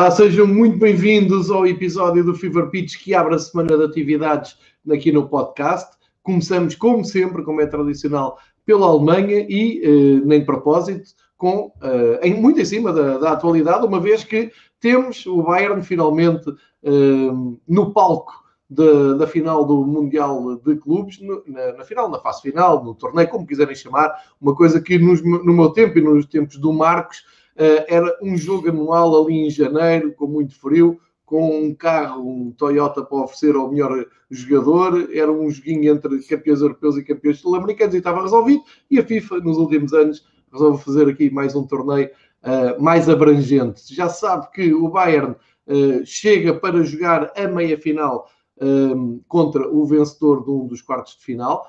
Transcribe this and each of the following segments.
Olá, sejam muito bem-vindos ao episódio do Fever Pitch que abre a semana de atividades aqui no podcast. Começamos, como sempre, como é tradicional, pela Alemanha e, eh, nem de propósito, com, eh, em, muito em cima da, da, atualidade, uma vez que temos o Bayern finalmente eh, no palco de, da final do Mundial de Clubes, no, na, na, final, na fase final, no torneio, como quiserem chamar, uma coisa que nos, no meu tempo e nos tempos do Marcos era um jogo anual ali em janeiro, com muito frio, com um carro, um Toyota para oferecer ao melhor jogador, era um joguinho entre campeões europeus e campeões sul-americanos e estava resolvido. E a FIFA, nos últimos anos, resolve fazer aqui mais um torneio uh, mais abrangente. Já sabe que o Bayern uh, chega para jogar a meia-final uh, contra o vencedor de um dos quartos de final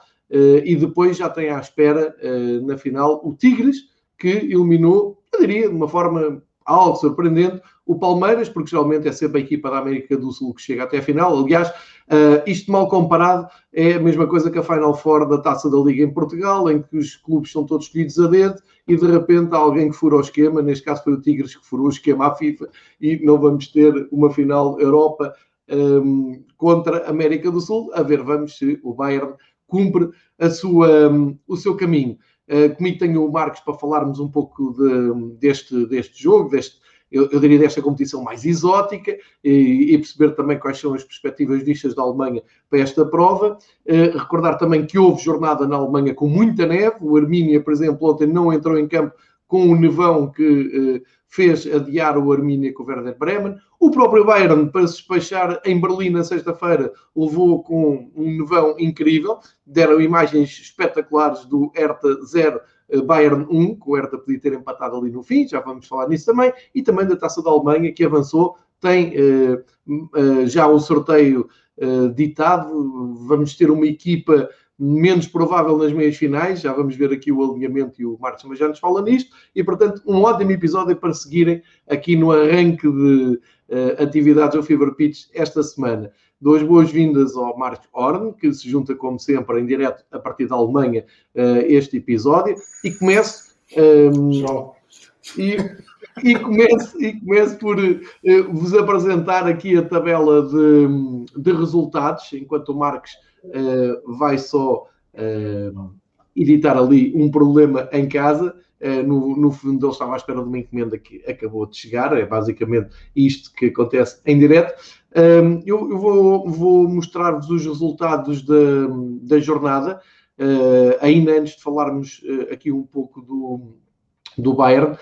e depois já tem à espera, na final, o Tigres, que eliminou eu diria, de uma forma algo surpreendente, o Palmeiras, porque geralmente é sempre a equipa da América do Sul que chega até a final. Aliás, uh, isto mal comparado é a mesma coisa que a Final Four da Taça da Liga em Portugal, em que os clubes são todos escolhidos a dedo e de repente há alguém que fura o esquema, neste caso foi o Tigres que furou o esquema à FIFA e não vamos ter uma final Europa um, ehm, contra a América do Sul. A ver, vamos se o Bayern cumpre a sua, um, o seu caminho. Eh, comigo tenho o Marcos para falarmos um pouco de, deste, deste jogo, deste, eu, eu, diria desta competição mais exótica e, e, perceber também quais são as perspectivas vistas da Alemanha para esta prova. Uh, recordar também que houve jornada na Alemanha com muita neve. O Armínia, por exemplo, ontem não entrou em campo com o nevão que uh, fez adiar o Armínia com o Werder Bremen. O próprio Bayern, para se despachar em Berlim na sexta-feira, levou com um nevão incrível. Deram imagens espetaculares do Hertha 0, eh, Bayern 1, que o Hertha podia ter empatado ali no fim, já vamos falar nisso também. E também da Taça da Alemanha, que avançou, tem uh, já o sorteio ditado. Vamos ter uma equipa menos provável nas meias finais. Já vamos ver aqui o alinhamento e o Marcos mas já nos fala nisto. E, portanto, um ótimo episódio para seguirem aqui no arranque de uh, atividades ao Fever Pitch esta semana. Duas boas-vindas ao Marcos Horn, que se junta, como sempre, em direto a partir da Alemanha, uh, este episódio. E começo. Um, ehm, e, e começo, e começo por uh, vos apresentar aqui a tabela de, de resultados, enquanto o Marcos vai só uh, editar ali um problema em casa. Uh, no, no fundo, ele estava à espera de uma encomenda que acabou de chegar. É basicamente isto que acontece em direto. Um, eu, eu, vou, vou mostrar-vos os resultados da, da jornada, ainda antes de falarmos aqui um pouco do, do Bayern,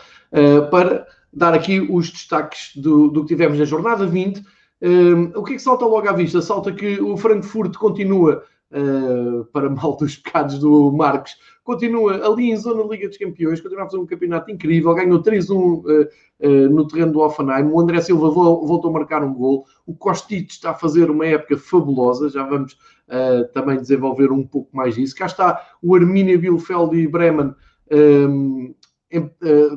para dar aqui os destaques do, do que tivemos na jornada 20 Uh, o que é que salta logo à vista? Salta que o Frankfurt continua, uh, para mal dos pecados do Marcos, continua ali em zona Liga dos Campeões, continua a fazer um campeonato incrível, ganhou 3-1 uh, no terreno do Offenheim, o André Silva voltou a marcar um gol, o Kostic está a fazer uma época fabulosa, já vamos ah, também desenvolver um pouco mais isso. Cá está o Arminia Bielefeld e Bremen eh,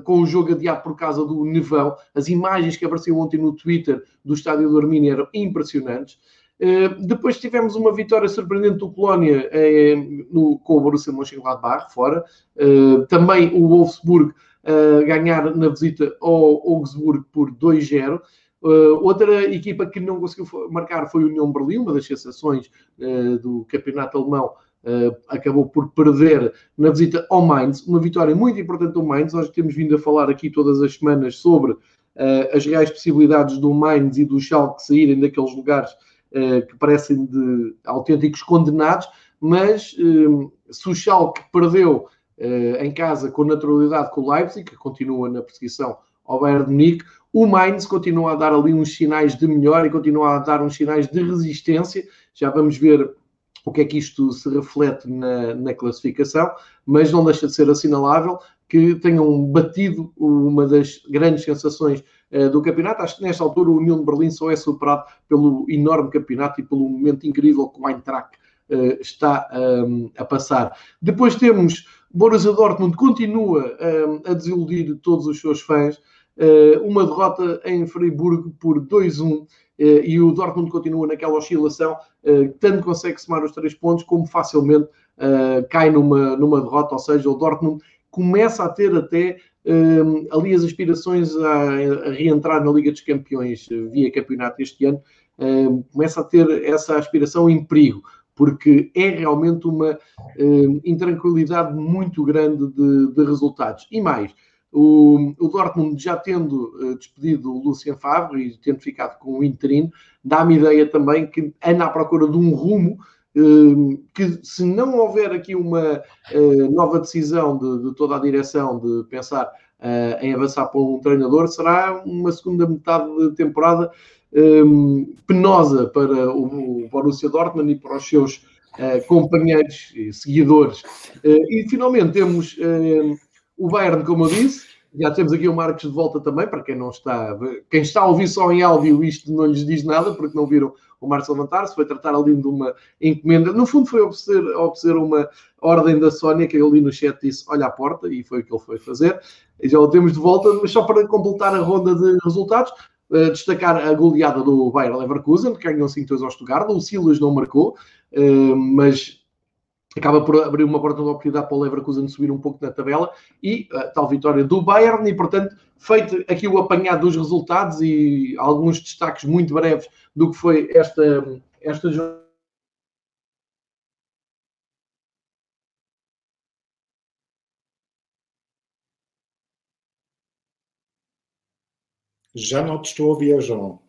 com o jogo adiado por causa do nevão. As imagens que apareciam ontem no Twitter do estádio do Arminia eram impressionantes. Uh, depois tivemos uma vitória surpreendente do Colónia eh, no, com o Borussia Mönchengladbach, fora. Também o Wolfsburg ganhar na visita ao Augsburg por 2-0. outra equipa que não conseguiu marcar foi o União Berlim, uma das sensações do campeonato alemão, Uh, acabou por perder na visita ao Mainz, uma vitória muito importante do Mainz. Nós temos vindo a falar aqui todas as semanas sobre uh, as reais possibilidades do Mainz e do Schalke saírem daqueles lugares uh, que parecem de autênticos condenados, mas se o Schalke perdeu em casa com naturalidade com o Leipzig, que continua na perseguição ao Bayern de Munique, o Mainz continua a dar ali uns sinais de melhor e continua a dar uns sinais de resistência. Já vamos ver o que é que isto se reflete na, na classificação, mas não deixa de ser assinalável que tenham batido uma das grandes sensações uh, do campeonato. Acho que nesta altura o União de Berlim só é superado pelo enorme campeonato e pelo momento incrível que o Eintracht uh, está um, a passar. Depois temos Borussia Dortmund continua um, a desiludir todos os seus fãs. Uh, uma derrota em Freiburg por 2-1 eh, e o Dortmund continua naquela oscilação, eh, tanto consegue somar os três pontos, como facilmente eh, cai numa, numa derrota, ou seja, o Dortmund começa a ter até um, ali as aspirações a, a, reentrar na Liga dos Campeões via campeonato este ano um, começa a ter essa aspiração em perigo, porque é realmente uma um, intranquilidade muito grande de, de resultados. E mais, o, o, Dortmund já tendo uh, despedido o Lucien Favre e tendo ficado com o interino, dá-me ideia também que anda à procura de um rumo uh, que, se não houver aqui uma uh, nova decisão de, de, toda a direção de pensar em avançar para um treinador, será uma segunda metade de temporada um, penosa para o, o Borussia Dortmund e para os seus companheiros e seguidores. e finalmente temos o Bayern, como eu disse, já temos aqui o Marcos de volta também, para quem não está, quem está a ouvir só em áudio, isto não lhes diz nada, porque não viram o Marcos levantar-se, foi tratar ali de uma encomenda. No fundo, foi obedecer uma ordem da Sónia, que ali no chat disse: Olha à porta, e foi o que ele foi fazer. E já o temos de volta, mas só para completar a ronda de resultados. Uh, destacar a goleada do Bayer Leverkusen, que ganhou 5-2 ao Stuttgart. O Silas não marcou, uh, mas acaba por abrir uma porta de oportunidade para o Leverkusen subir um pouco na tabela e a tal vitória do Bayern e portanto feito aqui o apanhado dos resultados e alguns destaques muito breves do que foi esta esta Já não te estou a ouvir, João.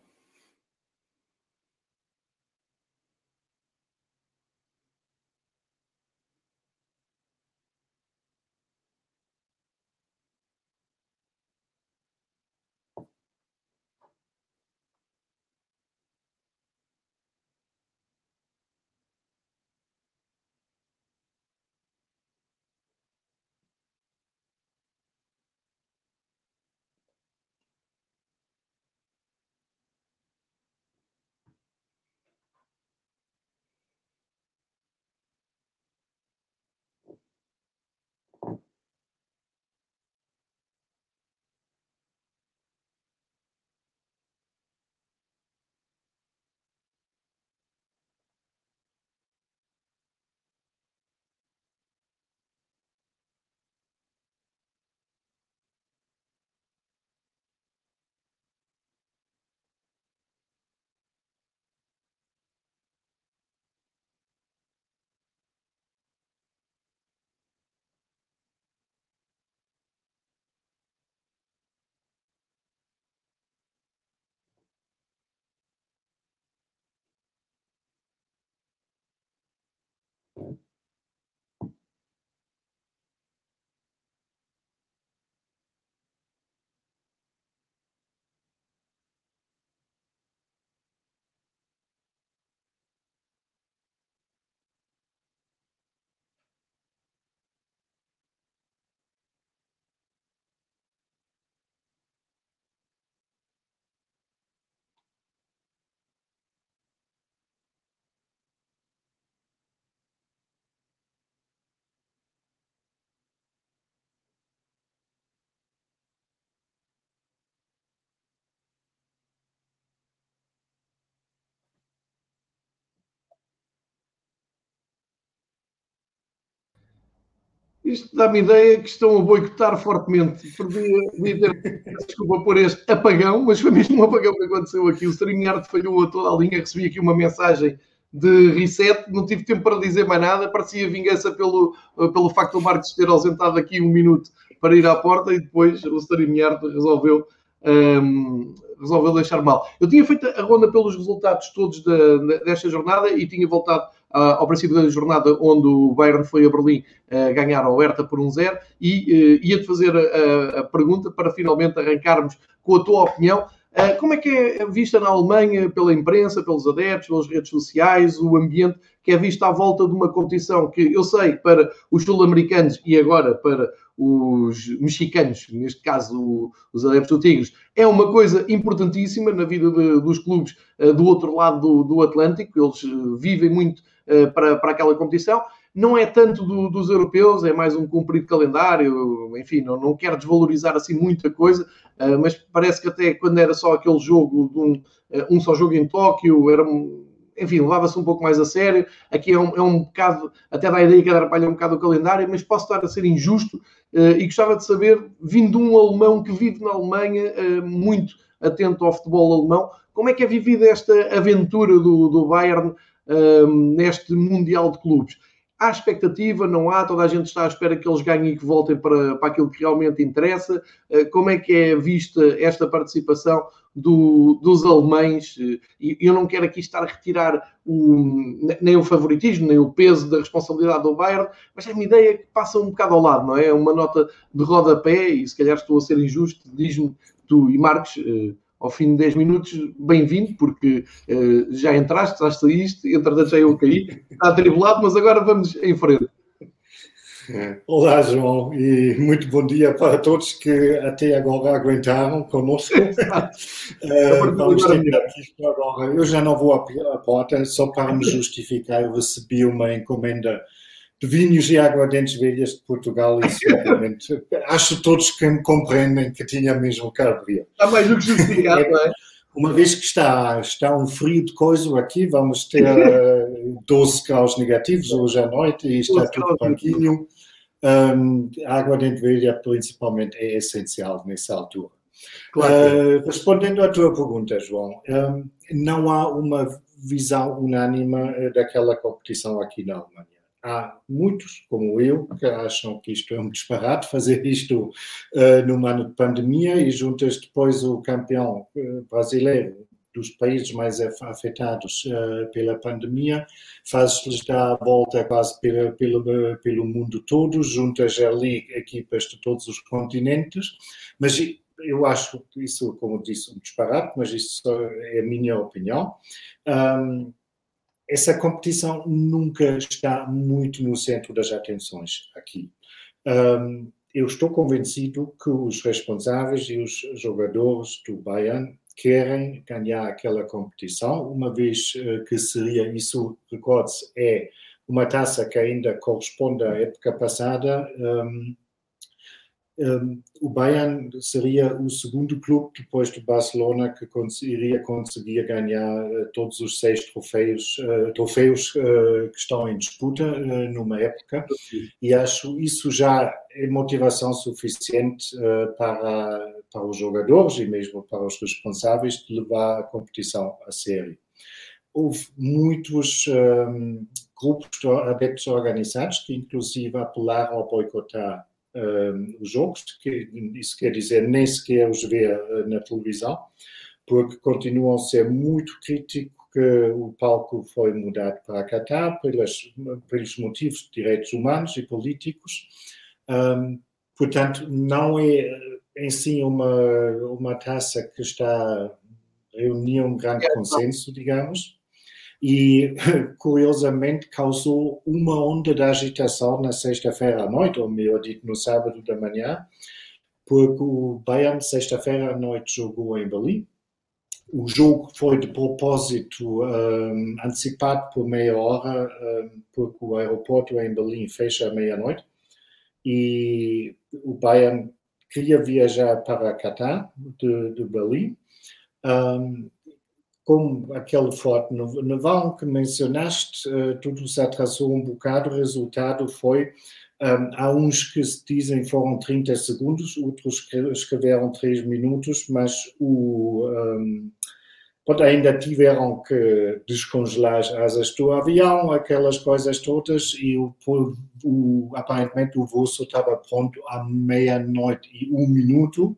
Isto dá-me ideia que estão a boicotar fortemente. Podia ter, desculpa por este apagão, mas foi mesmo um apagão que aconteceu aqui. O StreamYard falhou a toda a linha, recebi aqui uma mensagem de reset, não tive tempo para dizer mais nada, parecia vingança pelo, pelo facto do Marcos ter ausentado aqui um minuto para ir à porta e depois o StreamYard resolveu, um, resolveu deixar mal. Eu tinha feito a ronda pelos resultados todos da, desta jornada e tinha voltado ao princípio da jornada, onde o Bayern foi a Berlim uh, ganhar ao Hertha por um zero, e uh, ia-te fazer a, a, pergunta para finalmente arrancarmos com a tua opinião. Uh, como é que é vista na Alemanha pela imprensa, pelos adeptos, pelas redes sociais, o ambiente que é visto à volta de uma competição que eu sei para os sul-americanos e agora para os mexicanos, neste caso os adeptos do Tigres, é uma coisa importantíssima na vida de, dos clubes do outro lado do, do Atlântico, eles vivem muito para, para aquela competição. Não é tanto do, dos europeus, é mais um cumprido calendário, enfim, não, não quero desvalorizar assim muita coisa, mas parece que até quando era só aquele jogo, de um, um só jogo em Tóquio, era enfim, levava-se um pouco mais a sério. Aqui é um, é um bocado, até dá a ideia que atrapalha um bocado o calendário, mas posso estar a ser injusto uh, e gostava de saber, vindo um alemão que vive na Alemanha, uh, muito atento ao futebol alemão, como é que é vivida esta aventura do, do Bayern neste Mundial de Clubes? Há expectativa, não há, toda a gente está à espera que eles ganhem e que voltem para, para aquilo que realmente interessa. Como é que é vista esta participação do, dos alemães, e eu não quero aqui estar a retirar o, nem o favoritismo, nem o peso da responsabilidade do Bayern, mas é uma ideia que passa um bocado ao lado, não é? É uma nota de rodapé, e se calhar estou a ser injusto, diz-me tu e Marcos, eh, ao fim de 10 minutos, bem-vindo, porque eh, já entraste, já saíste, entretanto já eu caí, está atribulado, mas agora vamos em frente. Olá, João, e muito bom dia para todos que até agora aguentaram conosco. uh, vamos terminar agora. Eu já não vou à porta, só para me justificar, eu recebi uma encomenda de vinhos e aguardentes velhas de Portugal e certamente acho todos que me compreendem que tinha mesmo caro Está mais do que justificado, não é? Uma vez que está, está um frio de coisa aqui, vamos ter 12 graus negativos hoje à noite e está tudo branquinho. Um, a água de velha, principalmente, é essencial nessa altura. Claro. Uh, respondendo à tua pergunta, João, um, não há uma visão unânime eh, daquela competição aqui na Alemanha. Há muitos, como eu, que acham que isto é um disparate, fazer isto uh, num ano de pandemia e juntas depois o campeão uh, brasileiro dos países mais afetados uh, pela pandemia, faz-lhes dar a volta quase pela, pelo, pelo mundo todo, juntas ali equipas de todos os continentes, mas eu acho isso, como disse, um disparate, mas isso é a minha opinião. Um, essa competição nunca está muito no centro das atenções aqui. Um, eu estou convencido que os responsáveis e os jogadores do Bayern querem ganhar aquela competição, uma vez eh, que seria, isso, recorde-se, é uma taça que ainda corresponde à época passada. Um, o Bayern seria o segundo clube depois do Barcelona que iria conseguir ganhar uh, todos os seis troféus, uh, troféus uh, que estão em disputa numa época e acho isso já é motivação suficiente para, para os jogadores e mesmo para os responsáveis de levar a competição a sério. Houve muitos um, grupos de adeptos organizados que inclusive apelaram a boicotar uh, os jogos, que isso quer dizer nem sequer os ver uh, na televisão, porque continuam a ser muito críticos que o palco foi mudado para Qatar pelas, pelos motivos de direitos humanos e políticos. Um, portanto, não é em si uma, uma taça que está reunir um grande consenso, digamos e, curiosamente, causou uma onda de agitação na sexta-feira à noite, ou melhor dito, no sábado da manhã, porque o Bayern, sexta-feira à noite, jogou em Berlim. O jogo foi de propósito um, antecipado por meia hora, um, porque o aeroporto em Berlim fecha à meia-noite. E o Bayern queria viajar para Qatar, de, de Berlim. Um, como aquele forte naval que mencionaste, uh, tudo se atrasou um bocado, o resultado foi, um, há uns que se dizem foram 30 segundos, outros escreveram 3 minutos, mas o, um, ainda tiveram que descongelar as asas do avião, aquelas coisas todas, e o, o aparentemente o voo estava pronto à meia-noite e um minuto,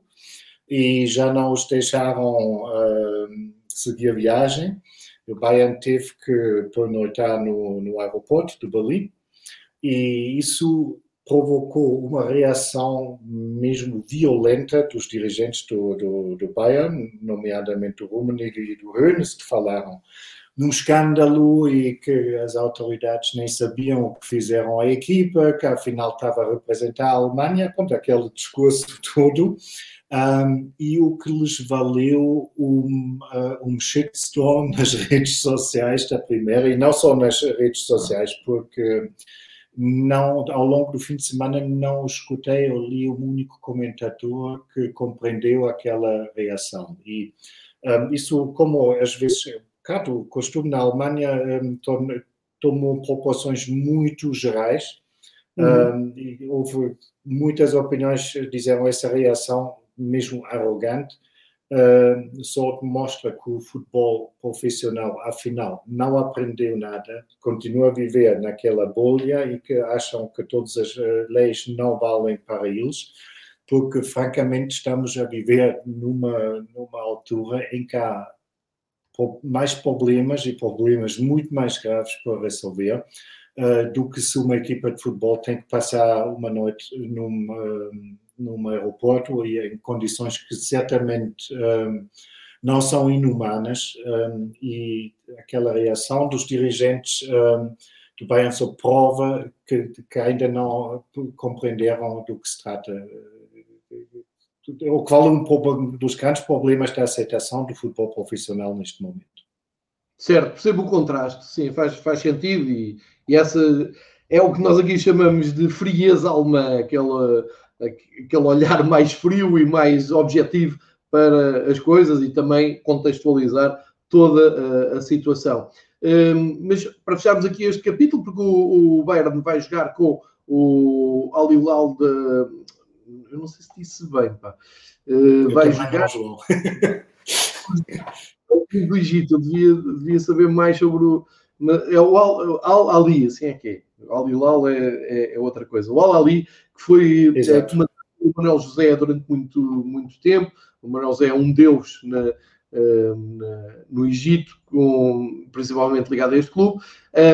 e já não os deixaram... Uh, seguir a viagem. O Bayern teve que pernoitar no, no aeroporto de Berlim e isso provocou uma reação mesmo violenta dos dirigentes do, do, do Bayern, nomeadamente do Rummenigge e do Hoeneß, que falaram num escândalo e que as autoridades nem sabiam o que fizeram à equipa, que afinal estava a representar a Alemanha, pronto, aquele discurso todo um, e o que lhes valeu um, uh, um shitstorm nas redes sociais da primeira, e não só nas redes sociais, porque não, ao longo do fim de semana não escutei ou li um único comentador que compreendeu aquela reação. E um, isso, como às vezes o costume na Alemanha um, tomou proporções muito gerais. Uhum. Um, houve muitas opiniões que disseram essa reação mesmo arrogante uh, só mostra que o futebol profissional, afinal, não aprendeu nada, continua a viver naquela bolha e que acham que todas as uh, leis não valem para eles, porque, francamente, estamos a viver numa, numa altura em que há mais problemas e problemas muito mais graves para resolver uh, do que se uma equipa de futebol tem que passar uma noite numa num aeroporto e em condições que certamente um, não são inumanas um, e aquela reação dos dirigentes um, do Bayern só prova que, que, ainda não compreenderam do que se trata. O qual é um dos grandes problemas da aceitação do futebol profissional neste momento. Certo, percebo o contraste, sim, faz, faz sentido e, e essa é o que nós aqui chamamos de frieza alemã, aquela aquele olhar mais frio e mais objetivo para as coisas e também contextualizar toda a, a situação. Um, mas para fecharmos aqui este capítulo, porque o, Bayern vai jogar com o Al Hilal de. Eu não sei se disse bem, pá. Uh, vai jogar. do Egito, eu devia, devia saber mais sobre o. É o Al, Al Ali, assim é que é. O Al Hilal é, é, é, outra coisa. O Al Ali, que foi é, comandante o Manuel José durante muito, muito tempo. O Manuel José é um deus na, eh, na, no Egito, com, principalmente ligado a este clube.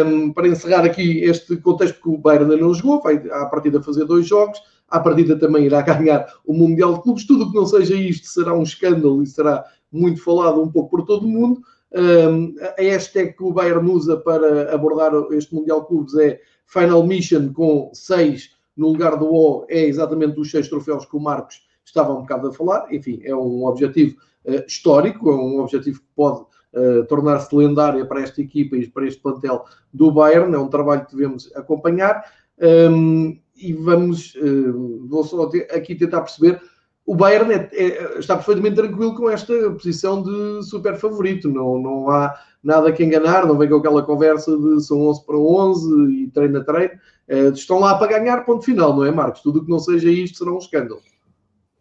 Um, para encerrar aqui este contexto que o Bayern ainda não jogou, vai à partida fazer dois jogos, à partida também irá ganhar o Mundial de Clubes. Tudo que não seja isto será um escândalo e será muito falado um pouco por todo o mundo. Um, a hashtag que o Bayern usa para abordar este Mundial de Clubes é Final Mission com 6 no lugar do O, é exatamente os seis troféus que o Marcos estava um bocado a falar. Enfim, é um objetivo uh, histórico, é um objetivo que pode uh, tornar-se lendária para esta equipa e para este plantel do Bayern. É um trabalho que devemos acompanhar. Um, e vamos, uh, vou só aqui tentar perceber o Bayern é, é, está perfeitamente tranquilo com esta posição de super favorito. Não, não há nada que enganar, não vem com aquela conversa de são 11 para 11 e treino a treino. É, estão lá para ganhar, ponto final, não é, Marcos? Tudo que não seja isto será um escândalo.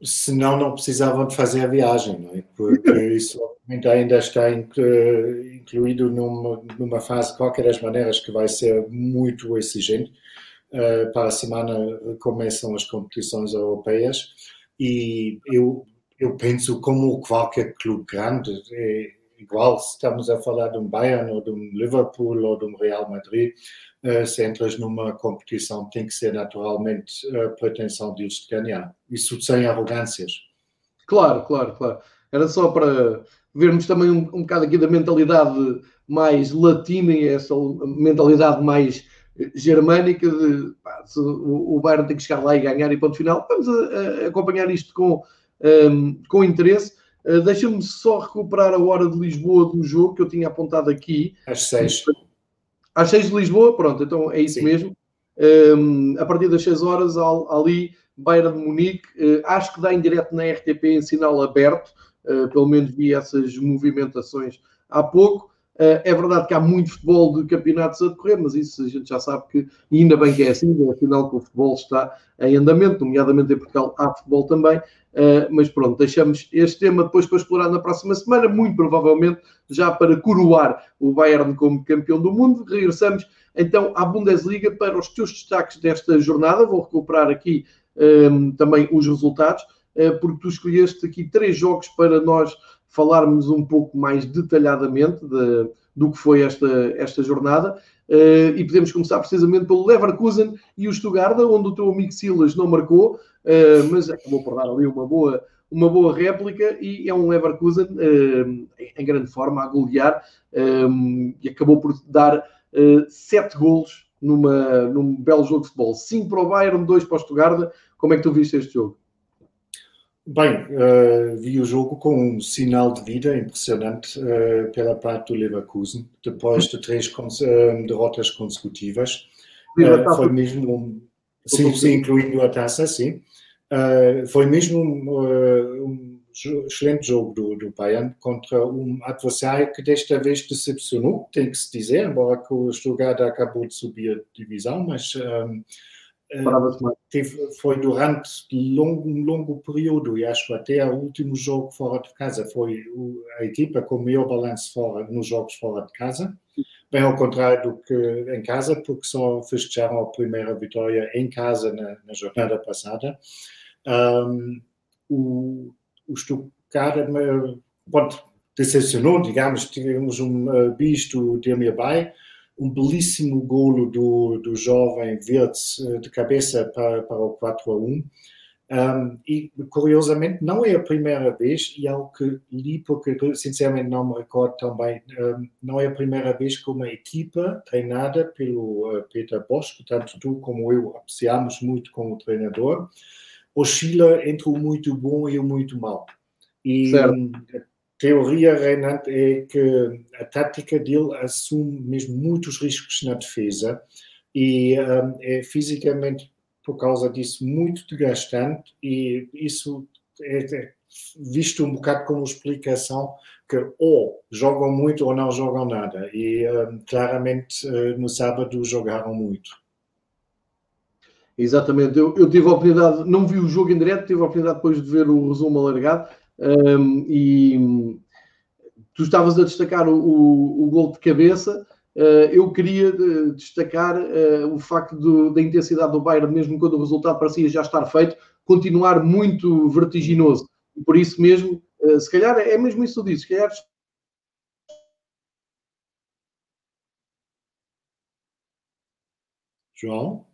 Senão não precisavam de fazer a viagem, não é? Porque isso ainda está incluído numa, numa fase, de qualquer das maneiras, que vai ser muito exigente. Uh, para a semana começam as competições europeias e eu, eu penso como qualquer clube grande, é igual se estamos a falar de um Bayern ou de um Liverpool ou de um Real Madrid, se entras numa competição tem que ser naturalmente a pretensão de eles ganhar. Isso sem arrogâncias. Claro, claro, claro. Era só para vermos também um, um bocado aqui da mentalidade mais latina e essa mentalidade mais germânica de pá, o, o Bayern tem que chegar lá e ganhar e ponto final. Vamos a, a acompanhar isto com, um, com interesse. Uh, Deixa-me só recuperar a hora de Lisboa do jogo que eu tinha apontado aqui. Às seis. Às seis de Lisboa, pronto, então é isso Sim. mesmo. Um, a partir das 6 horas, ali, Bayern de Munique. Uh, acho que dá em direto na RTP em sinal aberto. Uh, pelo menos vi essas movimentações há pouco. Eh, é verdade que há muito futebol de campeonatos a decorrer, mas isso a gente já sabe que, e ainda bem que é assim, sinal que o futebol está em andamento, nomeadamente em Portugal há futebol também. Uh, mas pronto, deixamos este tema depois para explorar na próxima semana, muito provavelmente já para coroar o Bayern como campeão do mundo. Regressamos então à Bundesliga para os teus destaques desta jornada. Vou recuperar aqui ehm, também os resultados, porque tu escolheste aqui três jogos para nós falarmos um pouco mais detalhadamente de, do que foi esta, esta jornada. Uh, e podemos começar precisamente pelo Leverkusen e o Stuttgart, onde o teu amigo Silas não marcou, uh, mas acabou por dar ali uma boa, uma boa réplica e é um Leverkusen uh, em grande forma a golear um, e acabou por dar sete golos numa, num belo jogo de futebol. Cinco para o Bayern, dois para o Stuttgart. Como é que tu viste este jogo? Bem, uh, vi o jogo com um sinal de vida impressionante uh, pela parte do Leverkusen, depois de três cons uh, derrotas consecutivas. foi mesmo, um, sim, sim, incluindo a taça, sim. foi mesmo um, um, excelente jogo do, do Bayern contra um adversário que desta vez decepcionou, tem que se dizer, embora que o Stuttgart acabou de subir a divisão, mas um, teve, foi durante longo, um longo período, e acho até o último jogo fora de casa, foi a equipa com o maior balanço fora, nos jogos fora de casa, bem ao contrário do que em casa, porque só festejaram a primeira vitória em casa na, na jornada passada. Um, o, o Stuttgart pode, decepcionou, digamos, tivemos um uh, bicho de Bay, um belíssimo golo do, do jovem Wirtz uh, de cabeça para, para o 4 a 1. Um, e, curiosamente, não é a primeira vez, e algo que li, porque sinceramente não me recordo também, um, não é a primeira vez que uma equipa treinada pelo uh, Peter Bosch, tanto tu como eu apreciamos muito como treinador, oscila entre o muito bom e o muito mau. E certo. Teoria reinante é que a tática dele assume mesmo muitos riscos na defesa e um, é fisicamente, por causa disso, muito desgastante e isso é visto um bocado como explicação que ou jogam muito ou não jogam nada e um, claramente uh, no sábado jogaram muito. Exatamente, eu, eu, tive a oportunidade, não vi o jogo em direto, tive a oportunidade depois de ver o resumo alargado um, e tu estavas a destacar o, o, o gol de cabeça. Uh, eu queria uh, destacar uh, o facto do, da intensidade do Bayern, mesmo quando o resultado parecia já estar feito, continuar muito vertiginoso. E por isso mesmo, se calhar é mesmo isso disse, se calhar João?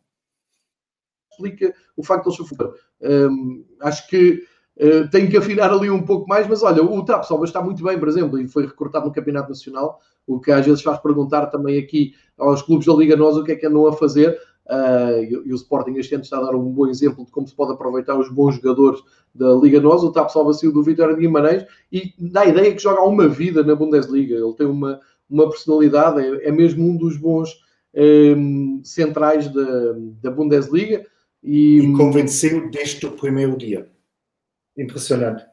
explica o facto de ele ser um, Acho que uh, tem que afinar ali um pouco mais, mas olha, o Tapsoba está muito bem, por exemplo, e foi recortado no Campeonato Nacional, o que às vezes faz perguntar também aqui aos clubes da Liga Nós o que é que andam a fazer. Uh, e, e, o Sporting este ano está a dar um bom exemplo de como se pode aproveitar os bons jogadores da Liga Nós. O Tapsoba saiu do Vitória de Guimarães e dá a ideia que joga uma vida na Bundesliga. Ele tem uma, uma personalidade, é, é mesmo um dos bons um, centrais da, da Bundesliga. E, e convenceu desde o primeiro dia. Impressionante.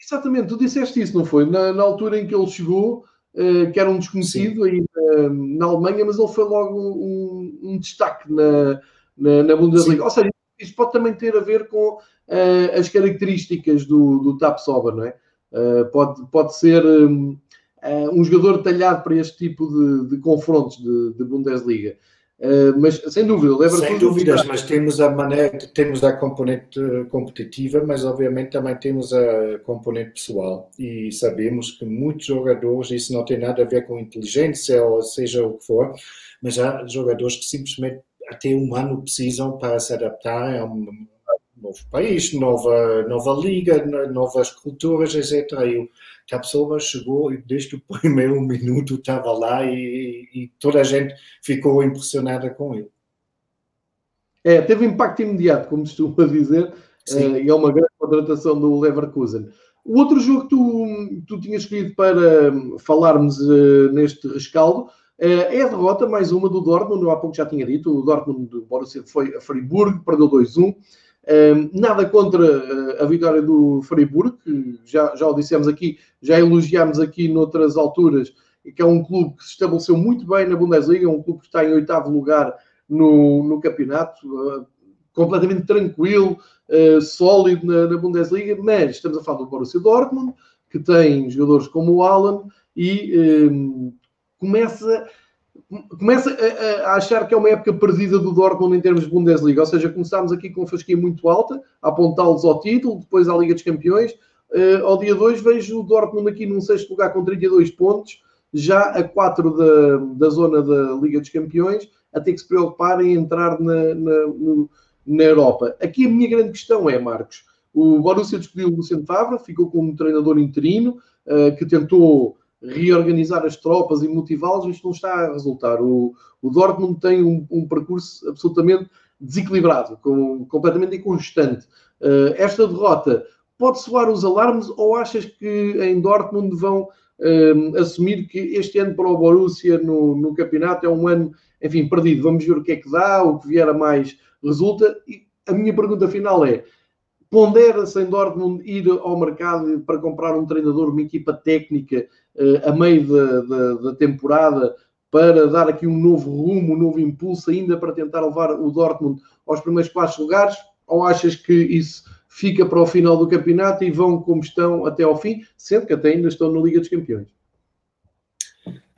Exatamente, tu disseste isso, não foi? Na, na altura em que ele chegou, uh, que era um desconhecido aí na, na, Alemanha, mas ele foi logo um, um destaque na, na, na Bundesliga. Sim. Ou seja, isto pode também ter a ver com uh, as características do, do Tapsoba, não é? Uh, pode, pode ser um, um, jogador talhado para este tipo de, de confrontos de, de Bundesliga. Uh, mas sem dúvida, Leverkusen. Sem dúvidas, mas temos a maneira, temos a componente eh, competitiva, mas obviamente também temos a componente pessoal e sabemos que muitos jogadores, isso não tem nada a ver com inteligência ou seja o que for, mas há jogadores que simplesmente até um ano precisam para se adaptarem a um novo país, nova, nova liga, novas culturas, etc. E o Tapsoba chegou e desde o primeiro minuto estava lá e, e, toda a gente ficou impressionada com ele. É, teve impacto imediato, como costuma dizer, uh, e é uma grande contratação do Leverkusen. O outro jogo que tu, tu tinhas escolhido para falarmos uh, neste rescaldo uh, é a derrota, mais uma do Dortmund, há pouco já tinha dito, o Dortmund do Borussia foi a Friburgo, perdeu 2-1 nada contra uh, a vitória do Freiburg, que já, já o dissemos aqui, já elogiámos aqui noutras alturas, que é um clube que se estabeleceu muito bem na Bundesliga, é um clube que está em oitavo lugar no, no campeonato, uh, completamente tranquilo, uh, sólido na, na, Bundesliga, mas estamos a falar do Borussia Dortmund, que tem jogadores como o Alan e começa começa a, a, achar que é uma época perdida do Dortmund em termos de Bundesliga, ou seja, começámos aqui com uma fasquia muito alta, a apontá-los ao título, depois à Liga dos Campeões. Uh, ao dia 2 vejo o Dortmund aqui num sexto lugar com 32 pontos, já a 4 da, da zona da Liga dos Campeões, a ter que se preocupar em entrar na, na, no, na Europa. Aqui a minha grande questão é, Marcos, o Borussia despediu o Luciano Favre, ficou como treinador interino, uh, que tentou reorganizar as tropas e motivá-los, isto não está a resultar. O, o Dortmund tem um, um percurso absolutamente desequilibrado, com, completamente inconstante. Uh, esta derrota pode soar os alarmes ou achas que em Dortmund vão uh, assumir que este ano para o Borussia no, no campeonato é um ano, enfim, perdido? Vamos ver o que é que dá, o que vier a mais resulta. E a minha pergunta final é: pondera-se em Dortmund ir ao mercado para comprar um treinador, uma equipa técnica a meio da, da, da, temporada para dar aqui um novo rumo, um novo impulso ainda para tentar levar o Dortmund aos primeiros quatro lugares? Ou achas que isso fica para o final do campeonato e vão como estão até ao fim, sendo que até ainda estão na Liga dos Campeões?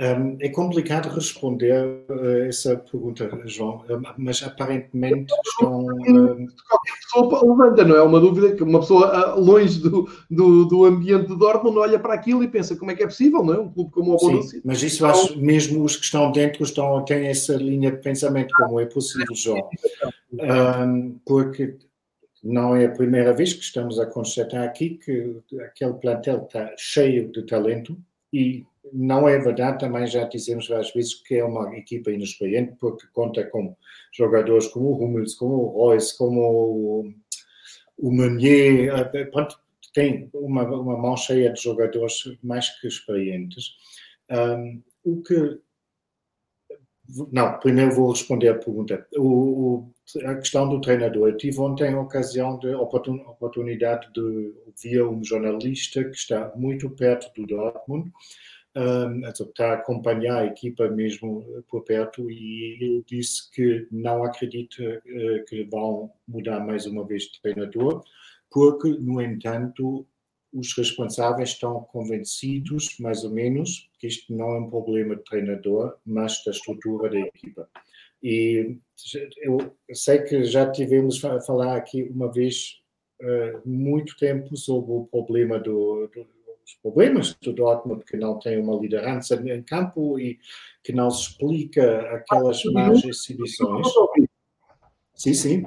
Um, é complicado responder uh, essa pergunta, João, um, mas aparentemente estão. Um... Qualquer pessoa levanta, não é? Uma dúvida que uma pessoa uh, longe do, do, do, ambiente de Dortmund olha para aquilo e pensa como é que é possível, não é? Um clube como o Borussia. Mas isso acho mesmo os que estão dentro estão, têm essa linha de pensamento, como é possível, João. porque não é a primeira vez que estamos a constatar aqui que aquele plantel está cheio de talento e não é verdade, também já dizemos várias vezes que é uma equipa inexperiente, porque conta com jogadores como o Hummels, como o Royce, como o, o Meunier, pronto, tem uma, uma mão cheia de jogadores mais que experientes. Um, o que. Não, primeiro vou responder a pergunta. O, o, a questão do treinador. Eu tive ontem a ocasião de oportunidade de ouvir um jornalista que está muito perto do Dortmund um, está a acompanhar a equipa mesmo por perto e ele disse que não acredita uh, que vão mudar mais uma vez de treinador, porque, no entanto, os responsáveis estão convencidos, mais ou menos, que isto não é um problema de treinador, mas da estrutura da equipa. E eu sei que já tivemos a falar aqui uma vez uh, muito tempo sobre o problema do, do os problemas do Dortmund, que não tem uma liderança em campo e que não se explica aquelas más exibições. Sim, sim.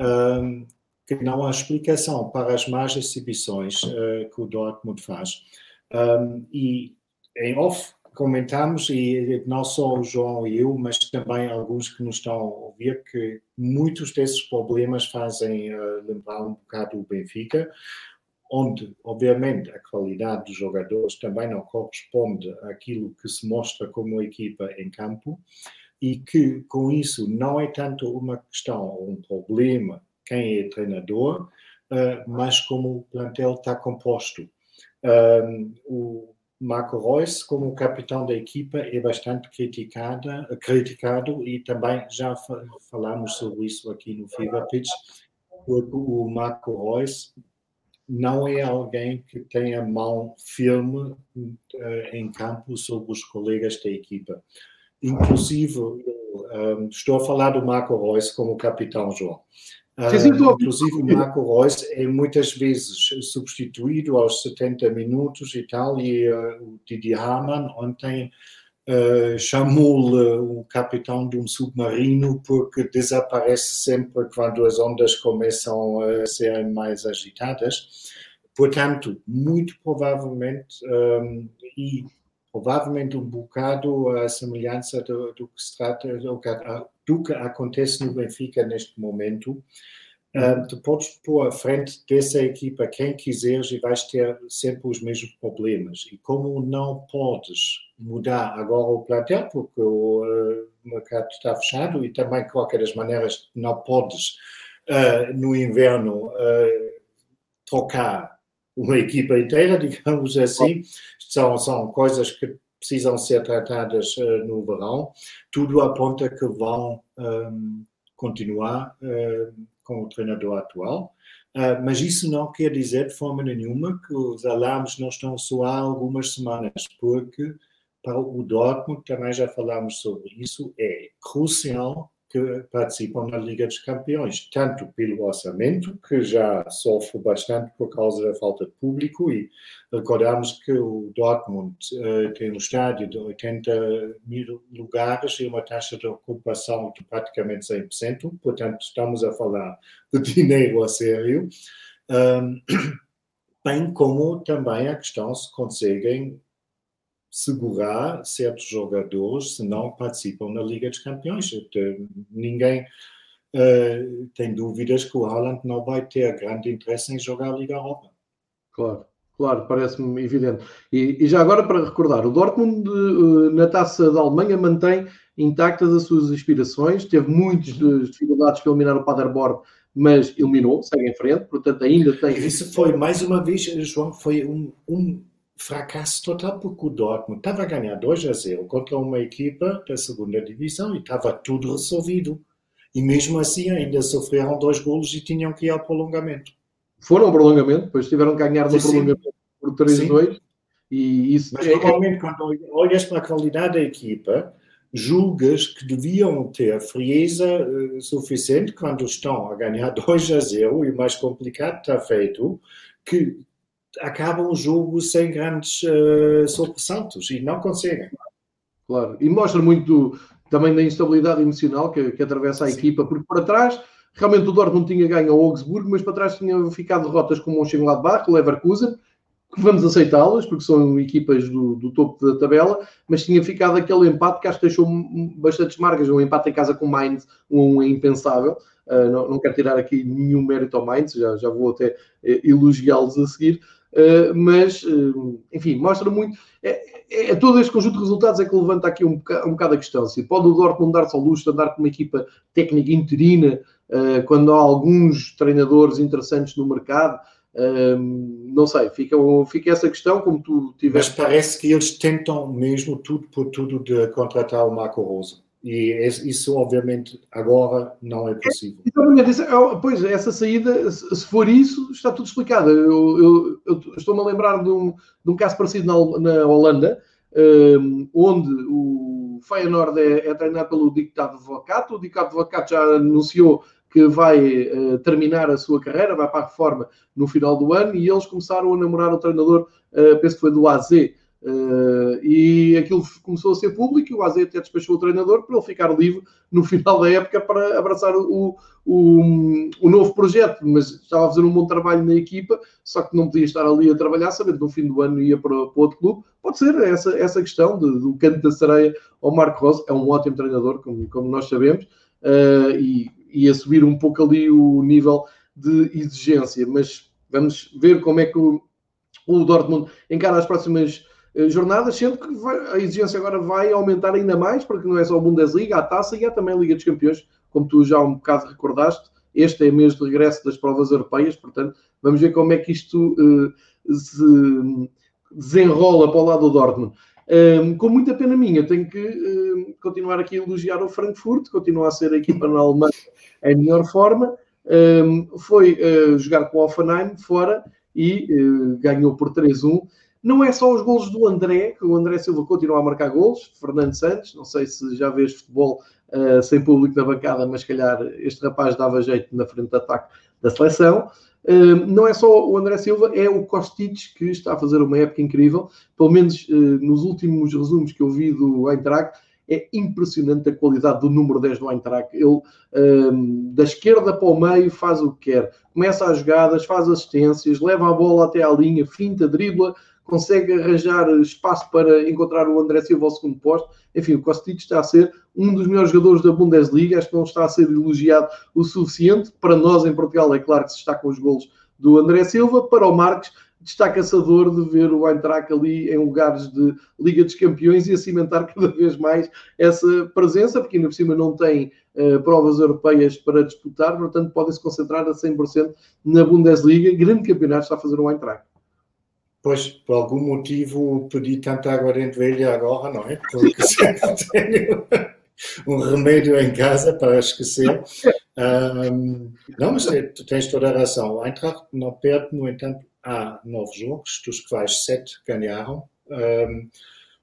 Um, que não há explicação para as más exibições uh, que o Dortmund faz. Um, e em off comentamos, e não só o João e eu, mas também alguns que nos estão a ouvir, que muitos desses problemas fazem uh, lembrar um bocado o Benfica, onde, obviamente, a qualidade dos jogadores também não corresponde àquilo que se mostra como equipa em campo e que, com isso, não é tanto uma questão, um problema, quem é treinador, uh, mas como o plantel está composto. O Marco Reus, como capitão da equipa, é bastante criticado e também já falamos sobre isso aqui no Fever Pitch, porque o Marco Reus não é alguém que tenha mão firme uh, em campo sobre os colegas da equipa. Inclusive, eh, estou a falar do Marco Reus como capitão, João. Uh, inclusive, o Marco Reus é muitas vezes substituído aos 70 minutos e tal, e o Didi Hamann ontem uh, chamou-lhe o capitão de um submarino porque desaparece sempre quando as ondas começam a ser mais agitadas. Portanto, muito provavelmente, um, e provavelmente um bocado a semelhança do, do que, do que acontece no Benfica neste momento, Tu podes pôr à frente dessa equipa quem quiseres e vais ter sempre os mesmos problemas. E como não podes mudar agora o plantel, porque o uh, mercado está fechado e também, de qualquer das maneiras, não podes uh, no inverno trocar uma equipa inteira, digamos assim, são, são coisas que precisam ser tratadas no verão. Tudo aponta que vão um, continuar com o treinador atual. Uh, mas isso não quer dizer de forma nenhuma que os alarmes não estão a soar algumas semanas, porque para o Dortmund, também já falámos sobre isso, é crucial que participam na Liga dos Campeões, tanto pelo orçamento, que já sofre bastante por causa da falta de público, e recordamos que o Dortmund uh, tem um estádio de 80 mil lugares e uma taxa de ocupação de praticamente 100%, portanto, estamos a falar de dinheiro a sério. Um, bem como também a questão se conseguem segurar certos jogadores se não participam na Liga dos Campeões. Ninguém uh, tem dúvidas que o Haaland não vai ter grande interesse em jogar a Liga Europa. Claro. Claro, parece-me evidente. E, e, já agora para recordar, o Dortmund uh, na taça da Alemanha mantém intactas as suas aspirações, teve muitas uhum. dificuldades para eliminar o Paderborn mas eliminou, segue em frente, portanto ainda tem. Isso foi, mais uma vez, João, foi um, um fracasso total, porque o Dortmund estava a ganhar 2 a 0 contra uma equipa da segunda divisão e estava tudo resolvido. E mesmo assim ainda sofreram dois golos e tinham que ir ao prolongamento. Foram ao prolongamento, depois tiveram que ganhar no prolongamento por 3-2. E isso Mas é, normalmente, quando olhas para a qualidade da equipa, julgas que deviam ter frieza uh, suficiente quando estão a ganhar 2 a 0 e o mais complicado está feito, que acabam o jogo sem grandes uh, sobressaltos e não conseguem. Claro, e mostra muito também da instabilidade emocional que, que atravessa a Sim. equipa, porque para trás realmente o Dortmund tinha ganho ao Augsburgo, mas para trás tinha ficado derrotas como o Mönchengladbach, o Leverkusen, que vamos aceitá-las, porque são equipas do, do, topo da tabela, mas tinha ficado aquele empate que acho que deixou bastantes marcas, um empate em casa com o Mainz, um é impensável, uh, não, não quero tirar aqui nenhum mérito ao Mainz, já, já vou até uh, elogiá-los a seguir, uh, mas, enfim, mostra muito, é, é, é, todo este conjunto de resultados é que levanta aqui um, um bocado a questão, se pode o Dortmund dar-se ao luxo de andar com uma equipa técnica interina, quando há alguns treinadores interessantes no mercado, não sei, fica, fica essa questão, como tu tiveste. Mas parece que eles tentam mesmo tudo por tudo de contratar o Marco Rosa. E isso, obviamente, agora não é possível. É, pois, essa saída, se for isso, está tudo explicado. Eu, eu, eu estou-me a lembrar de um, de um caso parecido na, na Holanda, um, onde o Feyenoord é, é treinado pelo Dictado Advocato. O Dictado Advocato já anunciou que vai uh, terminar a sua carreira, vai para a reforma no final do ano, e eles começaram a namorar o treinador, uh, penso que foi do AZ, Uh, e aquilo começou a ser público e o AZ até despachou o treinador para ele ficar livre no final da época para abraçar o, o, o, novo projeto. Mas estava a fazer um bom trabalho na equipa, só que não podia estar ali a trabalhar, sabendo que no fim do ano ia para, para outro clube. Pode ser essa, essa questão de, do canto da sereia ao Marco Rosa. É um ótimo treinador, como, como nós sabemos, uh, e e a subir um pouco ali o nível de exigência. Mas vamos ver como é que o, o Dortmund encara as próximas jornadas, sendo que a exigência agora vai aumentar ainda mais, porque não é só a Bundesliga, a Taça e há também a Liga dos Campeões, como tu já um bocado recordaste. Este é mês de regresso das provas europeias, portanto, vamos ver como é que isto uh, se desenrola para o lado do Dortmund. Um, com muita pena minha, tenho que um, continuar aqui a elogiar o Frankfurt, continua a ser a equipa na Alemanha em melhor forma. Um, foi uh, jogar com o Offenheim fora e uh, ganhou por 3-1. Não é só os golos do André, que o André Silva continua a marcar golos, Fernando Santos, não sei se já vês futebol uh, sem público na bancada, mas calhar este rapaz dava jeito na frente de ataque da seleção não é só o André Silva, é o Kostic que está a fazer uma época incrível. Pelo menos uh, nos últimos resumos que eu vi do Eintracht, é impressionante a qualidade do número 10 do Eintracht. Ele, da esquerda para o meio, faz o que quer. Começa as jogadas, faz assistências, leva a bola até à linha, finta, dribla, consegue arranjar espaço para encontrar o André Silva ao segundo posto. Enfim, o Kostic está a ser um dos melhores jogadores da Bundesliga, acho que não está a ser elogiado o suficiente. Para nós, em Portugal, é claro que se destacam os golos do André Silva. Para o Marques, a dor de ver o Eintracht ali em lugares de Liga dos Campeões e a cimentar cada vez mais essa presença, porque ainda por cima não tem uh, provas europeias para disputar, portanto podem se concentrar a 100% na Bundesliga. Grande campeonato está a fazer o Eintracht. Pois, por algum motivo pedi tanta água dentro dele agora, não é? Porque sempre tenho um remédio em casa para esquecer. Um, não, mas tu tens toda a razão. O Eintracht não perde, no entanto, há nove jogos, dos quais sete ganharam. Um,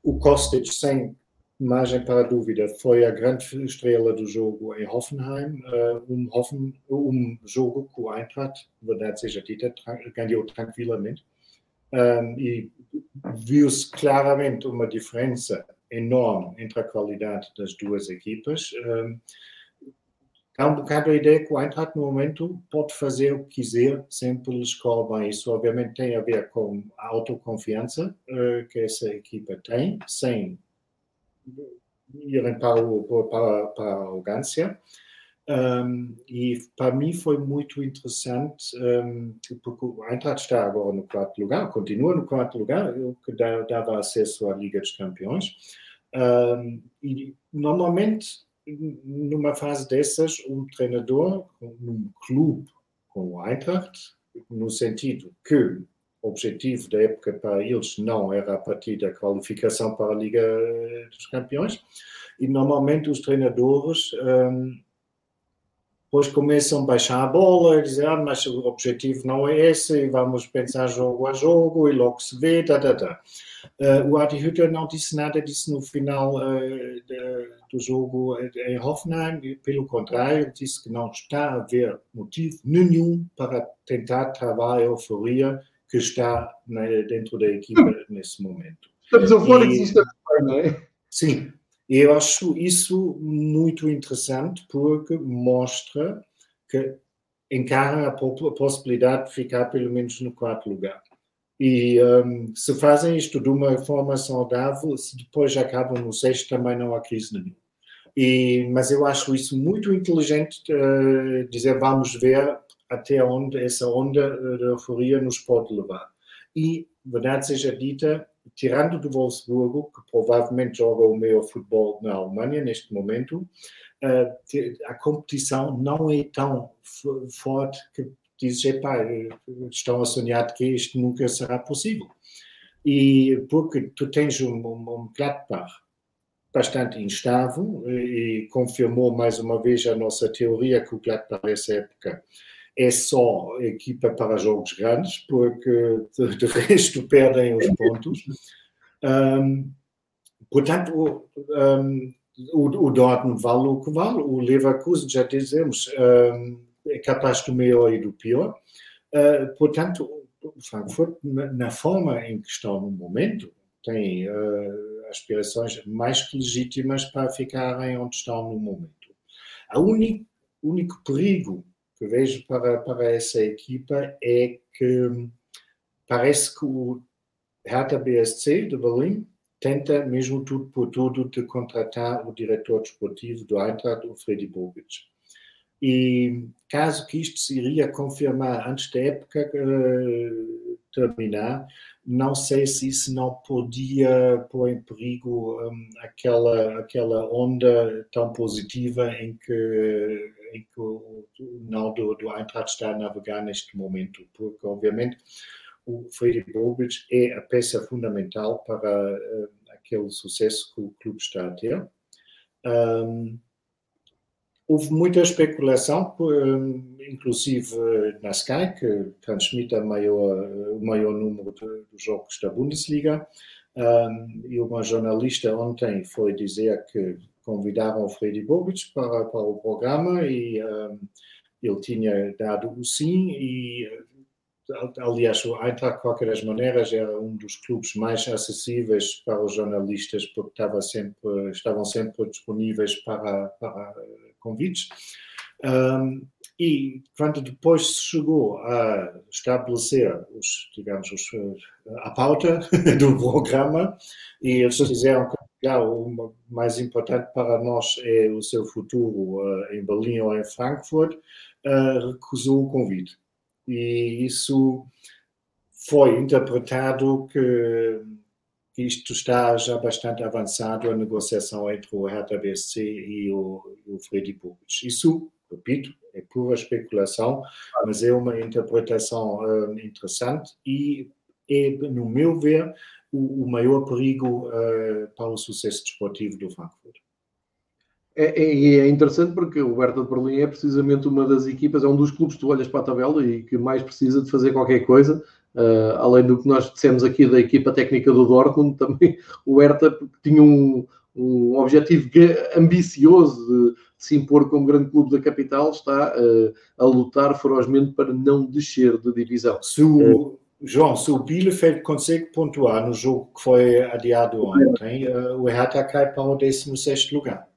o Kostic, sem margem para dúvida, foi a grande estrela do jogo em Hoffenheim. Um, Hoffen, um jogo que o Eintracht, verdade seja dita, ganhou tranquilamente um, e viu-se claramente uma diferença enorme entre a qualidade das duas equipas. Um, há um bocado a ideia que o Eintracht no momento pode fazer o que quiser, sempre lhe escolhe bem. Isso obviamente tem a ver com a autoconfiança uh, que essa equipa tem, sem irem para, o, para, para a arrogância. Um, e para mim foi muito interessante, um, porque o Eintracht está agora no quarto lugar, continua no quarto lugar, o que dava acesso à Liga dos Campeões. Um, e normalmente numa fase dessas, um treinador num clube com o Eintracht, no sentido que o objetivo da época para eles não era a partir da qualificação para a Liga dos Campeões, e normalmente os treinadores um, depois começam a baixar a bola e dizer, ah, mas o objetivo não é esse, e vamos pensar jogo a jogo, e logo se vê, tá, tá, tá. Uh, o Adi Hütter não disse nada disso no final uh, de, do jogo em Hoffenheim, pelo contrário, disse que não está a haver motivo nenhum para tentar travar a euforia que está né, dentro da equipa nesse momento. Estamos eufóricos, e, não é? Sim, eu acho isso muito interessante porque mostra que encara a possibilidade de ficar pelo menos no quarto lugar. E um, se fazem isto de uma forma saudável, se depois acabam no sexto, também não há crise nenhuma. E, mas eu acho isso muito inteligente uh, dizer vamos ver até onde essa onda de euforia nos pode levar. E, verdade seja dita, tirando do Wolfsburgo, que provavelmente joga o melhor futebol na Alemanha neste momento, a competição não é tão forte que dizes, epá, estão a sonhar que isto nunca será possível. E porque tu tens um, um, um Gladbach bastante instável e confirmou mais uma vez a nossa teoria que o Gladbach nessa época é só equipa para jogos grandes, porque de, resto perdem os pontos. Um, portanto, um, o, o, Dortmund vale o que vale, o Leverkusen, já dizemos, um, é capaz do melhor e do pior. Uh, portanto, Frankfurt, na, forma em que estão no momento, tem uh, aspirações mais que legítimas para ficarem onde estão no momento. O único, único perigo que vejo para, para essa equipa é que parece que o Hertha BSC de Berlim tenta mesmo tudo por tudo de contratar o diretor desportivo do Eintracht, o Freddy Bobic. E caso que isto se iria confirmar antes da época uh, terminar, não sei se isso não podia pôr em perigo um, aquela, aquela onda tão positiva em que em que o, não do, do Eintracht está a navegar neste momento, porque obviamente o Freddy Bobic é a peça fundamental para uh, aquele sucesso que o clube está a ter. Um, houve muita especulação, um, inclusive na Sky, que transmite maior, o maior número de, jogos da Bundesliga, um, e uma jornalista ontem foi dizer que convidaram o Freddy Bobic para, para o programa e um, ele tinha dado o sim e aliás o Eintracht de qualquer das maneiras era um dos clubes mais acessíveis para os jornalistas porque estava sempre, estavam sempre disponíveis para, para convites um, e quando depois se chegou a estabelecer os, digamos, os, a pauta do programa e eles disseram que o mais importante para nós é o seu futuro uh, em Berlim ou em Frankfurt, uh, recusou o convite. E isso foi interpretado que isto está já bastante avançado a negociação entre o Hertha BSC e o, o Freddy Bobic. Isso, repito, é pura especulação, mas é uma interpretação uh, interessante e é, no meu ver, o, o maior perigo uh, para o sucesso desportivo do Frankfurt. É, é, é, interessante porque o Hertha de Berlim é precisamente uma das equipas, é um dos clubes que tu olhas para a tabela e que mais precisa de fazer qualquer coisa. Uh, além do que nós dissemos aqui da equipa técnica do Dortmund, também o Hertha tinha um, um objetivo ambicioso de, de, se impor como grande clube da capital, está uh, a lutar ferozmente para não descer de divisão. Se o, João, se o Bielefeld consegue pontuar no jogo que foi adiado ontem, uh, o Hertha cai para o 16 lugar.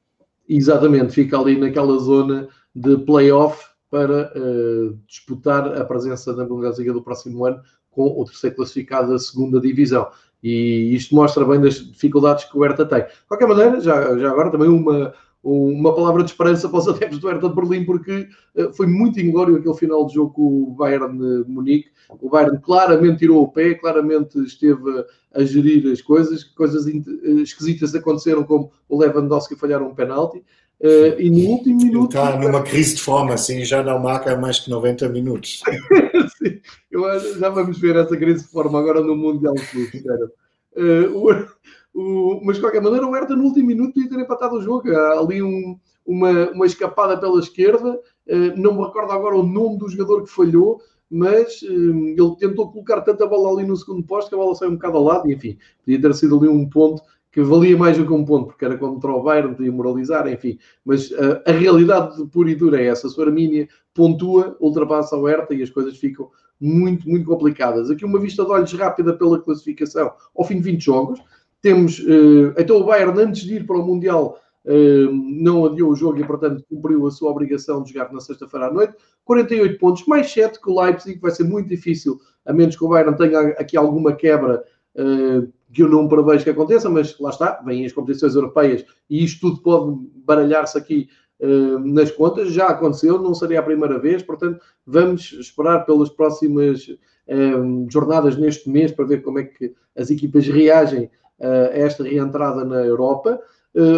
Exatamente, fica ali naquela zona de play-off para uh, disputar a presença da Bundesliga do próximo ano com o terceiro classificado da segunda divisão. E isto mostra bem das dificuldades que o Hertha tem. De qualquer maneira, já, já agora também uma, uma palavra de esperança para os adeptos do Hertha de Berlim, porque uh, foi muito inglório aquele final de jogo com o Bayern de Munique. O Bayern claramente tirou o pé, claramente esteve a, gerir as coisas, coisas uh, esquisitas aconteceram, como o Lewandowski falhar um penalti. Uh, e no último minuto. Está numa crise de forma, assim, já não marca mais que 90 minutos. Sim, eu, já vamos ver essa crise de forma agora no Mundial Clube, uh, o, o, mas de qualquer maneira, o Hertha no último minuto podia ter empatado o jogo. Há ali um, uma, uma escapada pela esquerda, uh, não me recordo agora o nome do jogador que falhou, mas ele tentou colocar tanta bola ali no segundo posto que a bola saiu um bocado ao lado, e enfim, podia ter sido ali um ponto que valia mais do que um ponto, porque era contra o Bayern, podia moralizar, enfim. Mas uh, a realidade pura e dura é essa. Se o Armínia pontua, ultrapassa o Hertha e as coisas ficam muito, muito complicadas. Aqui uma vista de olhos rápida pela classificação ao fim de 20 jogos. Temos, uh, então o Bayern, antes de ir para o Mundial, uh, não adiou o jogo e, portanto, cumpriu a sua obrigação de jogar na sexta-feira à noite. 48 pontos, mais 7 que o Leipzig, vai ser muito difícil, a menos que o Bayern tenha aqui alguma quebra que eu não prevejo que aconteça, mas lá está, vêm as competições europeias e isto tudo pode baralhar-se aqui uh, nas contas. Já aconteceu, não seria a primeira vez, portanto, vamos esperar pelas próximas uh, jornadas neste mês para ver como é que as equipas reagem uh, a esta reentrada na Europa.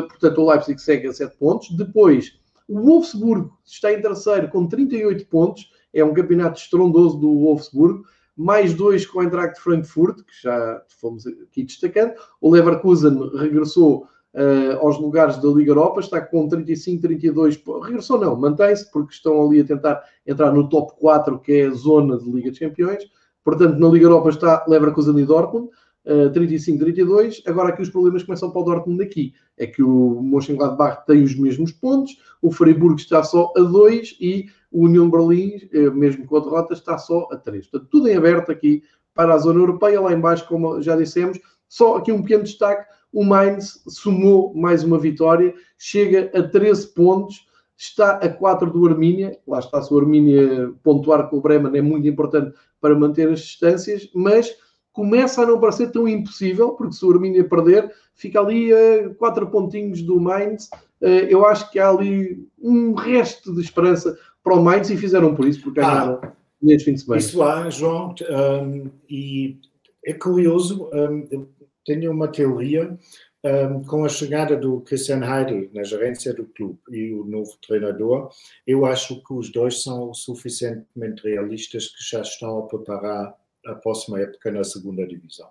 portanto, o Leipzig segue a 7 pontos. Depois, o Wolfsburgo está em terceiro com 38 pontos. É um campeonato estrondoso do Wolfsburgo mais dois com o Eintracht Frankfurt, que já fomos aqui destacando. O Leverkusen regressou uh, aos lugares da Liga Europa, está com 35, 32. Regressou não, mantém-se, porque estão ali a tentar entrar no top 4, que é a zona de Liga de Campeões. Portanto, na Liga Europa está Leverkusen e Dortmund. Uh, 35-32. Agora aqui os problemas começam para o Dortmund aqui. É que o Mönchengladbach tem os mesmos pontos, o Freiburg está só a 2 e o União Berlim, eh, mesmo com a derrota, está só a 3. Portanto, tudo em aberto aqui para a zona europeia. Lá embaixo, como já dissemos, só aqui um pequeno destaque, o Mainz sumou mais uma vitória, chega a 13 pontos, está a 4 do Armínia, lá está se o Armínia pontuar com o Bremen é muito importante para manter as distâncias, mas começa a não parecer tão impossível, porque se o Armínia perder, fica ali a 4 pontinhos do Mainz, eh, eu acho que há ali um resto de esperança para o Mainz e fizeram por isso, porque ganharam ah, neste fim de semana. Isso há, João, um, e é curioso, um, eu tenho uma teoria um, com a chegada do Christian Heidel na gerência do clube e o novo treinador, eu acho que os dois são suficientemente realistas que já estão a preparar a próxima época na segunda divisão.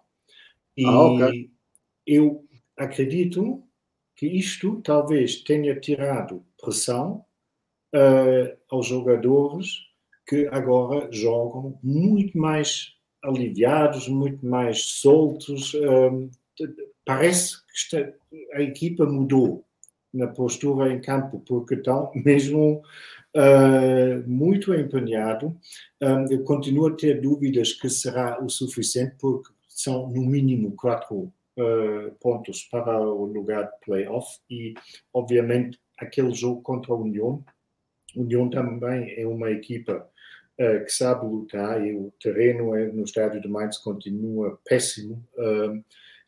E ah, okay. eu acredito que isto talvez tenha tirado pressão uh, aos jogadores que agora jogam muito mais aliviados, muito mais soltos. Uh, parece que a equipa mudou na postura em campo, porque estão mesmo uh, muito empenhado. Eu continuo a ter dúvidas que será o suficiente, porque são no mínimo quatro uh, pontos para o lugar de playoff e, obviamente, aquele jogo contra a União União também é uma equipa uh, que sabe lutar e o terreno é, no estádio de Mainz continua péssimo. Uh,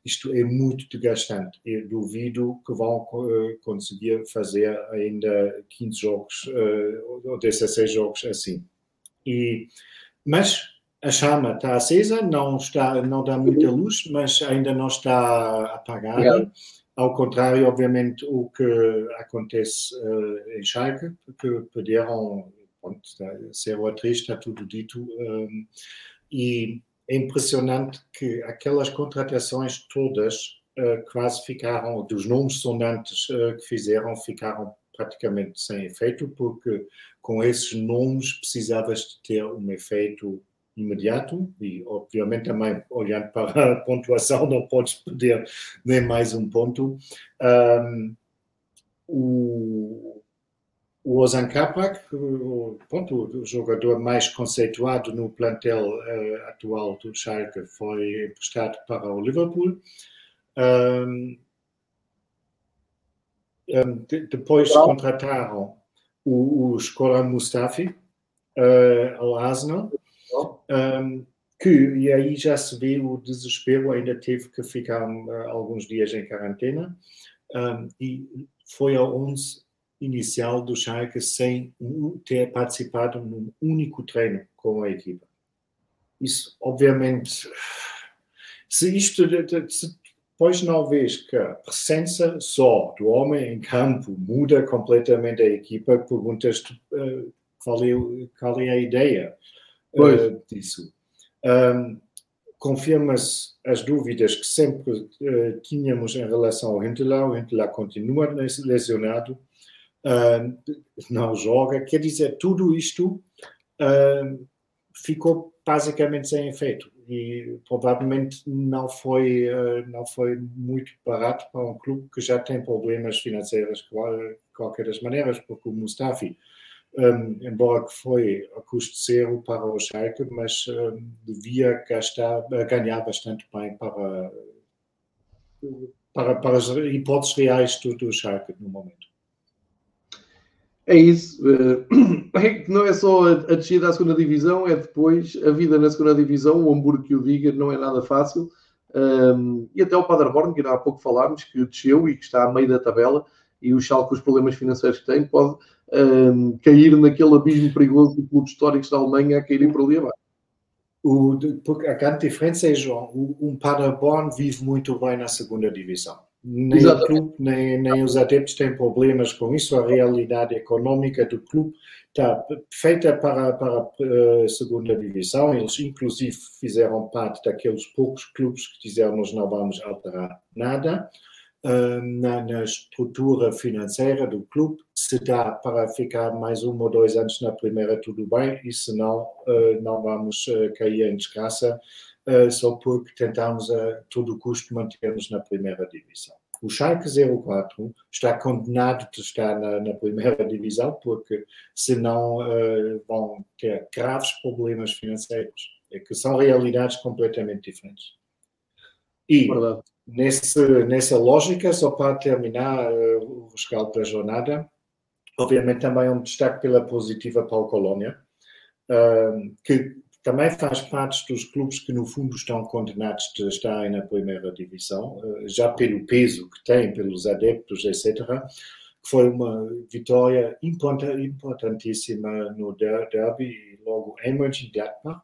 isto é muito desgastante. Eu duvido que vão uh, conseguir fazer ainda 15 jogos ou 16 jogos assim. E, mas a chama está acesa, não, está, não dá muita luz, mas ainda não está apagada. Ao contrário, obviamente, o que acontece uh, em Schalke, que perderam, pronto, ser o atriz, está tudo dito, um, eh, e é impressionante que aquelas contratações todas uh, quase ficaram, dos nomes sonantes uh, que fizeram, ficaram praticamente sem efeito, porque com esses nomes precisavas de ter um efeito imediato e, obviamente, também olhando para a pontuação, não podes perder nem mais um ponto. Um, o, o Ozan Kaprak, o, ponto, o jogador mais conceituado no plantel uh, atual do Schalke, foi emprestado para o Liverpool. Um, um, de, depois contrataram o, o Skoran Mustafi uh, ao Arsenal um, que, e aí já se vê o desespero, ainda teve que ficar uh, alguns dias em quarentena, um, e foi ao 11 inicial do Schalke sem ter participado num único treino com a equipa. Isso, obviamente, se isto, se pois não vês que a presença só do homem em campo muda completamente a equipa, perguntas-te uh, qual, é, qual é a ideia uh, disso. Um, Confirma-se as dúvidas que sempre uh, tínhamos em relação ao Hintelau. O Hintelau continua lesionado, não joga. Quer dizer, tudo isto ficou basicamente sem efeito e provavelmente não foi eh, não foi muito barato para um clube que já tem problemas financeiros de qualquer das maneiras, porque o Mustafi, um, embora que foi a custo zero para o Schalke, mas um, devia gastar, eh, ganhar bastante bem para, para, para as hipóteses reais do, do Schalke no momento. É isso. É não é só a, descida à segunda divisão, é depois a vida na segunda divisão. O Hamburgo que o diga não é nada fácil. Um, e até o Paderborn, que há pouco falámos, que desceu e que está a meio da tabela, e o Schalke, os problemas financeiros que tem, pode um, cair naquele abismo perigoso de clubes históricos da Alemanha a caírem por ali abaixo. O, porque a grande diferença é, João, um Paderborn vive muito bem na segunda divisão nem o clube, nem, nem os adeptos têm problemas com isso. A realidade econômica do clube está feita para, para a eh, segunda divisão. Eles, inclusive, fizeram parte daqueles poucos clubes que disseram nós não vamos alterar nada. Uh, na, na, estrutura financeira do clube, se dá para ficar mais um ou dois anos na primeira, tudo bem, e se não, uh, não vamos uh, cair em desgraça só porque tentamos a todo custo manter-nos na primeira divisão. O Schalke 04 está condenado de estar na, na primeira divisão porque senão uh, vão ter graves problemas financeiros, é que são realidades completamente diferentes. E nesse, nessa lógica, só para terminar uh, o rescaldo da jornada, obviamente também um destaque pela positiva para o Colónia, uh, que também faz parte dos clubes que, no fundo, estão condenados de estarem na primeira divisão, eh, já pelo peso que tem, pelos adeptos, etc. Foi uma vitória importantíssima no derby logo em Mönchengladbach.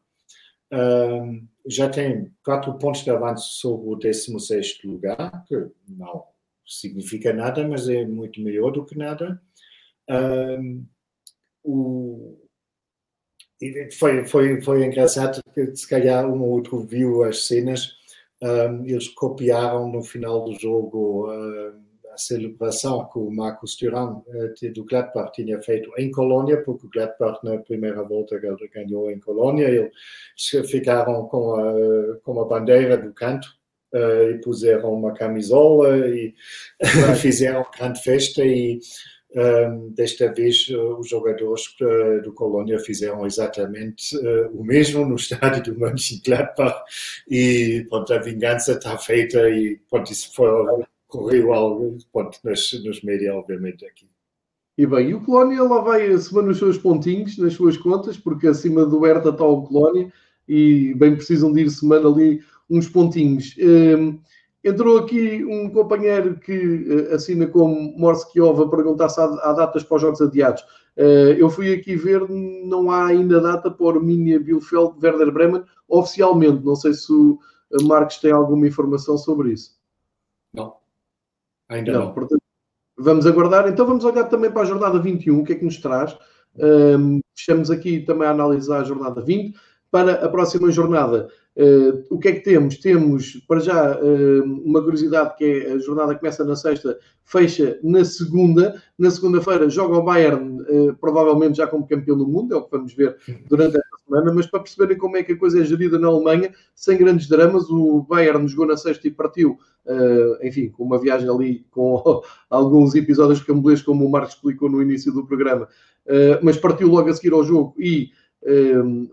Um, já tem quatro pontos de avanço sobre o 16 lugar, que não significa nada, mas é muito melhor do que nada. Um, o, foi, foi, foi engraçado que se calhar um ou outro viu as cenas. Um, eles copiaram no final do jogo a celebração que o Marcos uh, do Gladbach. Tinha feito em Colônia, porque o Gladbach na primeira volta ganhou em Colônia. Eles ficaram com a, com a bandeira do canto e puseram uma camisola e fizeram grande festa e um, desta vez, os jogadores do Colônia fizeram exatamente o mesmo no estádio do Mönchengladbach. E pronto, a vingança está feita e pronto, isso foi, correu algo pronto, nos, nos médias, obviamente, aqui. E bem, e o Colónia lá vai somando os seus pontinhos nas suas contas, porque acima do Hertha está o Colónia e bem precisam de ir semana ali uns pontinhos. Um, Entrou aqui um companheiro que uh, assina como Morse Kiova perguntar se há, há, datas para os jogos adiados. Uh, eu fui aqui ver, não há ainda data para o Minia Bielefeld Werder Bremen oficialmente. Não sei se o eh, Marcos tem alguma informação sobre isso. Não, ainda não. não. Portanto, vamos aguardar. Então vamos olhar também para a jornada 21, o que é que nos traz. Um, fechamos aqui também a analisar a jornada 20. Para a próxima jornada, Uh, o que é que temos? Temos, para já, uh, uma curiosidade que é a jornada começa na sexta, fecha na segunda. Na segunda-feira joga o Bayern, uh, provavelmente já como campeão do mundo, é o que vamos ver durante esta semana, mas para perceberem como é que a coisa é gerida na Alemanha, sem grandes dramas, o Bayern jogou na sexta e partiu, enfim, com uma viagem ali com alguns episódios cambolês, como o Marcos explicou no início do programa, mas partiu logo a seguir ao jogo e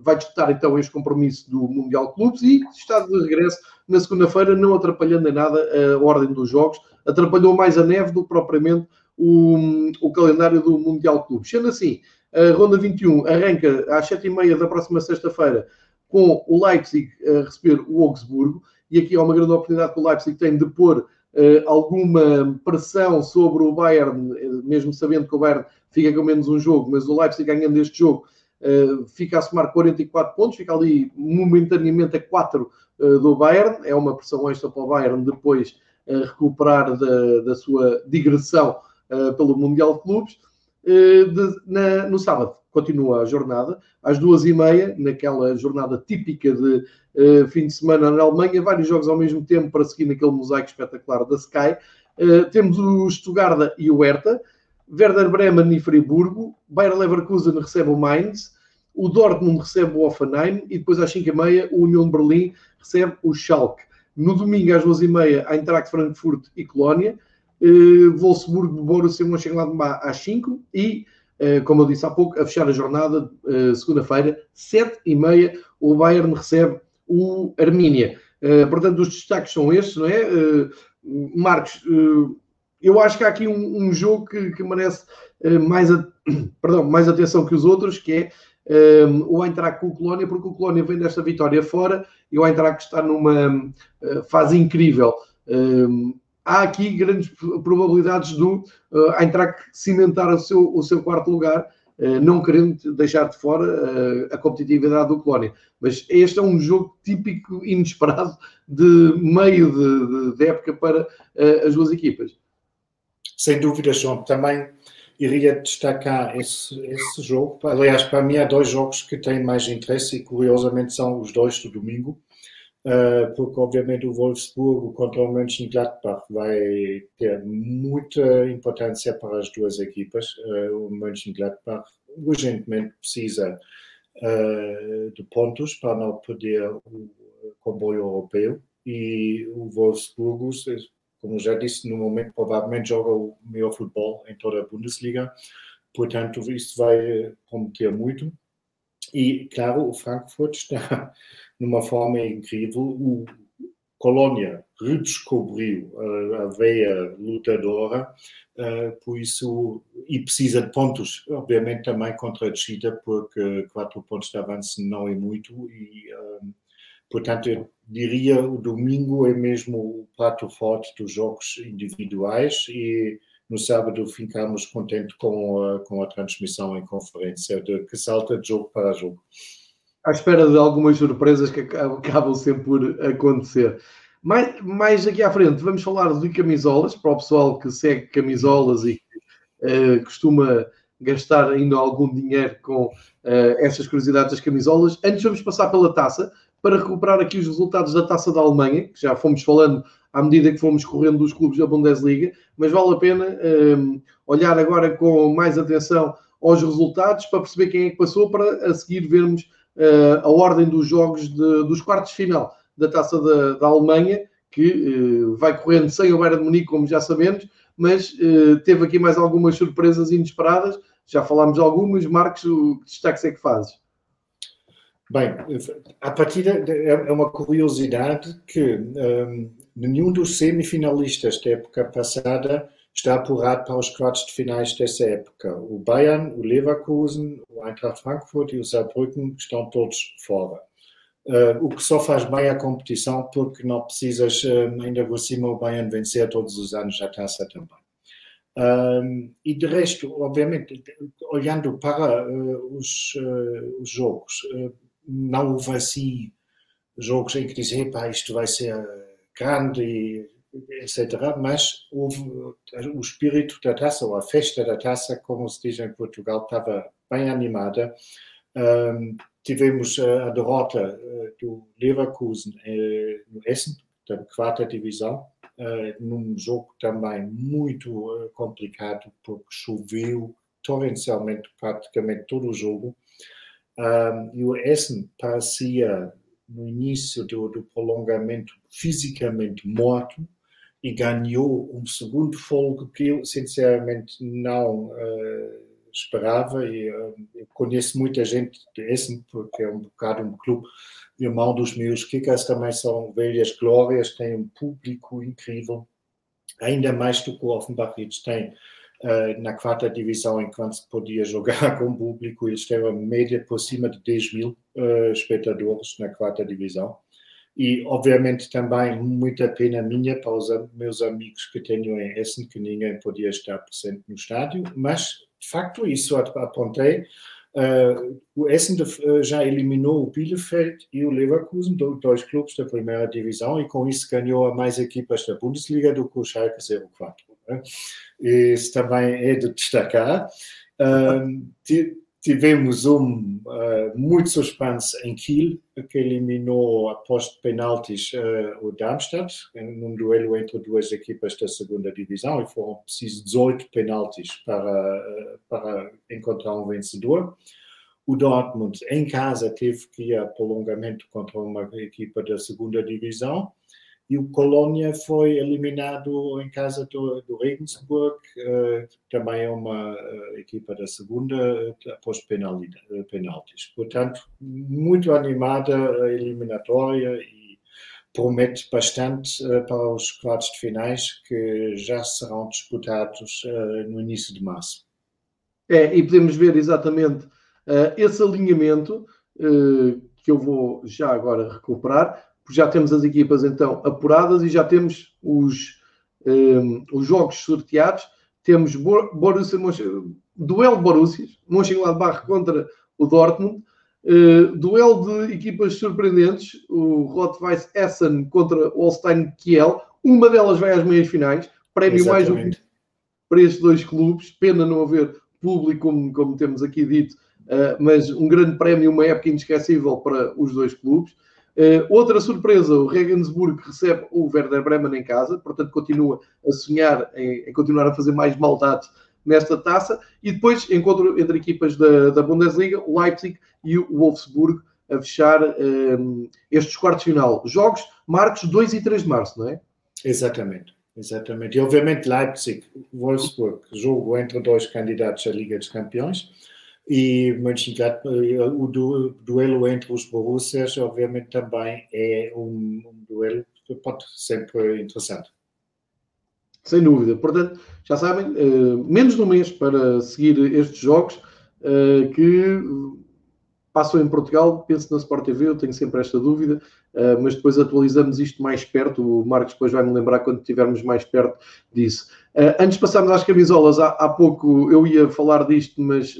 vai disputar então este compromisso do Mundial Clubes e está de regresso na segunda-feira, não atrapalhando em nada a ordem dos jogos, atrapalhou mais a neve do que propriamente o, o calendário do Mundial Clubes. Sendo assim, a ronda 21 arranca às 7h30 da próxima sexta-feira com o Leipzig a receber o Augsburgo, e aqui há uma grande oportunidade que o Leipzig tem de pôr Uh, alguma pressão sobre o Bayern, eh, mesmo sabendo que o Bayern fica com menos um jogo, mas o Leipzig ganhando este jogo Uh, fica a somar 44 pontos, fica ali momentaneamente a 4 uh, do Bayern, é uma pressão extra para o Bayern depois a recuperar da, da sua digressão uh, pelo Mundial de Clubes. Uh, de, na, no sábado continua a jornada, às duas e meia, naquela jornada típica de uh, fim de semana na Alemanha, vários jogos ao mesmo tempo para seguir naquele mosaico espetacular da Sky. temos o Stuttgart e o Hertha, Werder Bremen e Friburgo, Bayer Leverkusen recebe o Mainz, o Dortmund recebe o Offenheim e depois às 5h30 o União de Berlim recebe o Schalke. No domingo às 2h30 a Eintracht Frankfurt e Colónia, uh, Wolfsburgo, Borussia Mönchengladbach às 5 e, uh, como eu disse há pouco, a fechar a jornada, uh, segunda-feira, 7h30 o Bayern recebe o Armínia. portanto, os destaques são estes, não é? Marcos, eu acho que há aqui um, um jogo que, que merece mais, a, perdão, mais atenção que os outros, que é um, o Eintracht com o Colónia, porque o Colónia vem desta vitória fora e o Eintracht está numa uh, fase incrível. Um, há aqui grandes probabilidades do uh, Eintracht cimentar o seu, o seu quarto lugar, uh, não querendo deixar de fora uh, a competitividade do Colónia. Mas este é um jogo típico, inesperado, de meio de, de, de época para as duas equipas. Sem dúvida, João. Também iria destacar esse, esse jogo. Aliás, para mim há dois jogos que têm mais interesse e curiosamente são os dois do domingo, uh, porque obviamente o Wolfsburgo contra o Mönchengladbach vai ter muita importância para as duas equipas. Uh, o Mönchengladbach urgentemente precisa uh, de pontos para não perder o comboio europeu e o Wolfsburgo como já disse, no momento provavelmente joga o melhor futebol em toda a Bundesliga. Portanto, isso vai prometer muito. E, claro, o Frankfurt está numa forma incrível. O Colônia redescobriu a, veia lutadora, uh, por isso, e precisa de pontos, obviamente também contra a descida, porque quatro pontos de avanço não é muito, e Portanto, eu diria o domingo é mesmo o prato forte dos jogos individuais e no sábado ficamos contentes com a, com a transmissão em conferência, de, que salta de jogo para jogo. À espera de algumas surpresas que acabam sempre por acontecer. Mais, mais aqui à frente, vamos falar de camisolas, para o pessoal que segue camisolas e uh, costuma gastar ainda algum dinheiro com uh, essas curiosidades das camisolas. Antes vamos passar pela taça para recuperar aqui os resultados da Taça da Alemanha, que já fomos falando à medida que fomos correndo dos clubes da Bundesliga, mas vale a pena um, olhar agora com mais atenção aos resultados para perceber quem é que passou, para a seguir vermos uh, a ordem dos jogos de, dos quartos de final da Taça da, da Alemanha, que uh, vai correndo sem o Bayern de Munique, como já sabemos, mas uh, teve aqui mais algumas surpresas inesperadas, já falámos algumas, Marcos, o destaque é que fazes? Bem, a partida é uma curiosidade que um, nenhum dos semifinalistas da época passada está apurado para os quartos de finais dessa época. O Bayern, o Leverkusen, o Eintracht Frankfurt e o Saarbrücken estão todos fora. Uh, o que só faz bem a competição porque não precisas uh, ainda por cima o Bayern vencer todos os anos a taça também. Um, e de resto, obviamente, olhando para uh, os, uh, os, jogos, uh, não houve assim jogos em que dizem, isto vai ser grande, etc. Mas houve o espírito da taça, ou a festa da taça, como se diz em Portugal, estava bem animada. Um, tivemos a derrota uh, do Leverkusen no Essen, da quarta divisão, num jogo também muito complicado, porque choveu torrencialmente praticamente todo o jogo. Um, e o Essen parecia, no início do, do, prolongamento, fisicamente morto e ganhou um segundo folgo que eu, sinceramente, não uh, esperava. E, uh, eu conheço muita gente de Essen, porque é um bocado um clube irmão dos meus Kickers, também são velhas glórias, têm um público incrível, ainda mais do que o Offenbach tem uh, na quarta divisão, enquanto se podia jogar com público, eles uma média por cima de 10 mil uh, espectadores na quarta divisão. E, obviamente, também muita pena minha para os meus amigos que tenho em Essen, que ninguém podia estar presente no estádio, mas, de facto, isso apontei. Uh, o Essen uh, já eliminou o Bielefeld e o Leverkusen, dois clubes da primeira divisão, e com isso ganhou a mais equipas da Bundesliga do que o Schalke 04. Né? Isso também é de destacar. Tivemos um uh, muito suspense em Kiel, que eliminou após penaltis uh, o Darmstadt, num duelo entre duas equipas da segunda divisão, e foram precisos 18 penaltis para, uh, para encontrar um vencedor. O Dortmund, em casa, teve que ir a prolongamento contra uma equipa da segunda divisão e o Colônia foi eliminado em casa do, do Regensburg, uh, também é uma uh, equipa da segunda, uh, após penaltis. Portanto, muito animada a eliminatória e promete bastante para os quartos de finais que já serão disputados no início de março. É, e podemos ver exatamente esse alinhamento que eu vou já agora recuperar já temos as equipas então apuradas e já temos os, um, ehm, os jogos sorteados. Temos Borussia, duelo Borussia, Mönchengladbach contra o Dortmund, uh, duelo de equipas surpreendentes, o Rot-Weiss Essen contra o Holstein Kiel. Uma delas vai às meias finais, prémio Exatamente. mais um para estes dois clubes. Pena não haver público, como, como temos aqui dito, uh, mas um grande prémio, uma época inesquecível para os dois clubes. Uh, outra surpresa, o Regensburg recebe o Werder Bremen em casa, portanto continua a sonhar em, em continuar a fazer mais maldades nesta taça. E depois encontro entre equipas da, da Bundesliga, o Leipzig e o Wolfsburg a fechar um, ehm, estes quartos final. Jogos marcos 2 e 3 de março, não é? Exatamente. Exatamente. E obviamente Leipzig, Wolfsburg, jogo entre dois candidatos à Liga dos Campeões e o duelo entre os Borussias, obviamente, também é um, um duelo que pode sempre interessante. Sem dúvida. Portanto, já sabem, uh, menos de um mês para seguir estes jogos uh, que passam em Portugal. Penso na Sport TV, eu tenho sempre esta dúvida, uh, mas depois atualizamos isto mais perto. O Marcos depois vai-me lembrar quando estivermos mais perto disso. antes de passarmos às camisolas, há, pouco eu ia falar disto, mas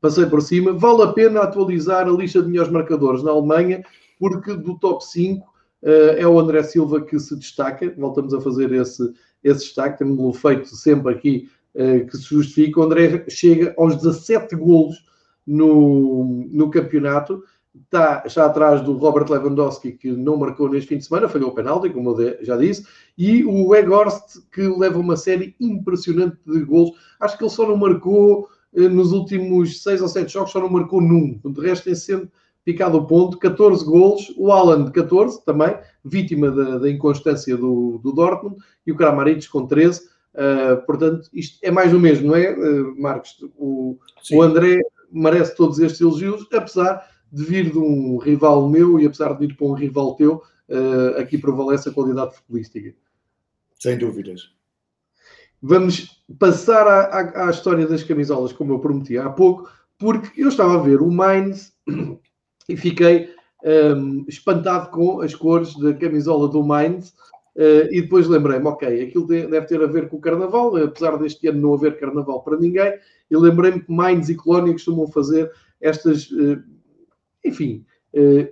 passei por cima. Vale a pena atualizar a lista de melhores marcadores na Alemanha, porque do top 5 uh, eh, é o André Silva que se destaca. Voltamos a fazer esse, esse destaque, temos feito sempre aqui uh, que se justifica. O André chega aos 17 golos no, no campeonato. Está, está atrás do Robert Lewandowski, que não marcou neste fim de semana, falhou o penalti, como eu já disse, e o Weghorst, que leva uma série impressionante de golos. Acho que ele só não marcou nos últimos seis ou sete jogos só não marcou num. De resto tem sempre picado o ponto, 14 golos, o Alan de 14 também, vítima da, da inconstância do, do, Dortmund, e o Kramaric com 13. Uh, eh, portanto, isto é mais o mesmo, não é, uh, Marcos? O, o, André merece todos estes elogios, apesar de vir de um rival meu e apesar de vir para um rival teu, uh, aqui prevalece a qualidade futebolística. Sem dúvidas. Vamos passar à, à, à, história das camisolas, como eu prometi há pouco, porque eu estava a ver o Mainz e fiquei um, espantado com as cores da camisola do Mainz. Uh, e depois lembrei-me, ok, aquilo deve ter a ver com o carnaval, apesar deste ano não haver carnaval para ninguém. E lembrei-me que Mainz e Colónia costumam fazer estas, uh, enfim, uh,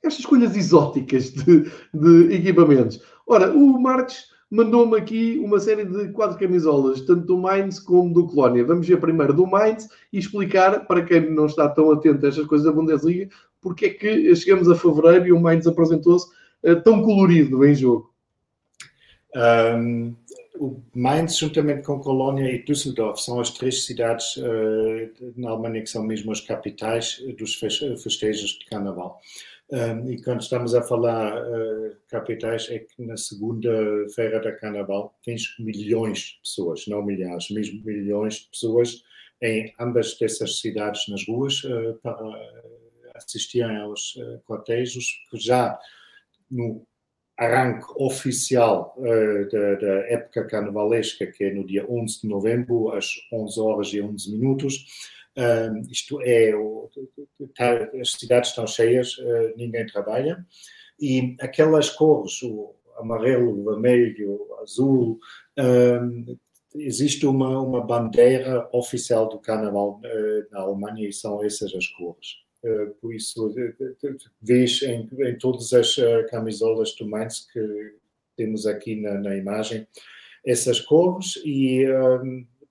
estas escolhas exóticas de, de equipamentos. Ora, o Marques mandou-me aqui uma série de quatro camisolas, tanto do Mainz como do Colónia. Vamos ver primeiro do Mainz e explicar, para quem não está tão atento a estas coisas da Bundesliga, porque é que chegamos a fevereiro e o Mainz apresentou-se uh, tão colorido em jogo. Um, o Mainz, juntamente com Colónia e Düsseldorf, são as três cidades uh, na Alemanha que são mesmo as capitais dos festejos de carnaval. Um, e quando estamos a falar uh, capitais, é que na segunda-feira da Carnaval tens milhões de pessoas, não milhares, mesmo milhões de pessoas em ambas dessas cidades nas ruas uh, para assistirem aos uh, cortejos que já no arranque oficial uh, da, da, época carnavalesca, que é no dia 11 de novembro, às 11 horas e 11 minutos, Uh, isto é, o, tá, as cidades estão cheias, uh, ninguém trabalha, e aquelas cores, o amarelo, o vermelho, o azul, existe uma, uma bandeira oficial do carnaval uh, na Alemanha e são essas as cores. Uh, por isso, vês em, em todas as camisolas do Mainz que temos aqui na, na imagem essas cores e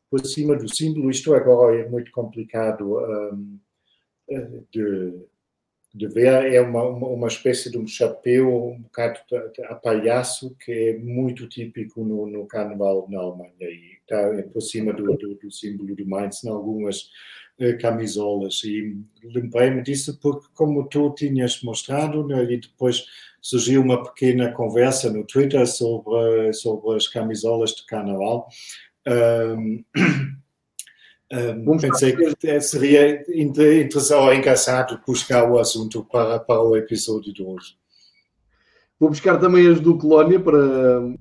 por cima do símbolo, isto agora é muito complicado um, de de ver. É uma, uma, uma, espécie de um chapéu um bocado a palhaço que é muito típico no, no carnaval na Alemanha. E está por cima do, do, do símbolo do Mainz em algumas uh, camisolas. E lembrei-me disso porque como tu tinhas mostrado né, e depois surgiu uma pequena conversa no Twitter sobre, sobre as camisolas de carnaval um, Um, pensei que seria interessante ou engraçado buscar o assunto para, para o episódio de hoje. Vou buscar também as do Colónia para,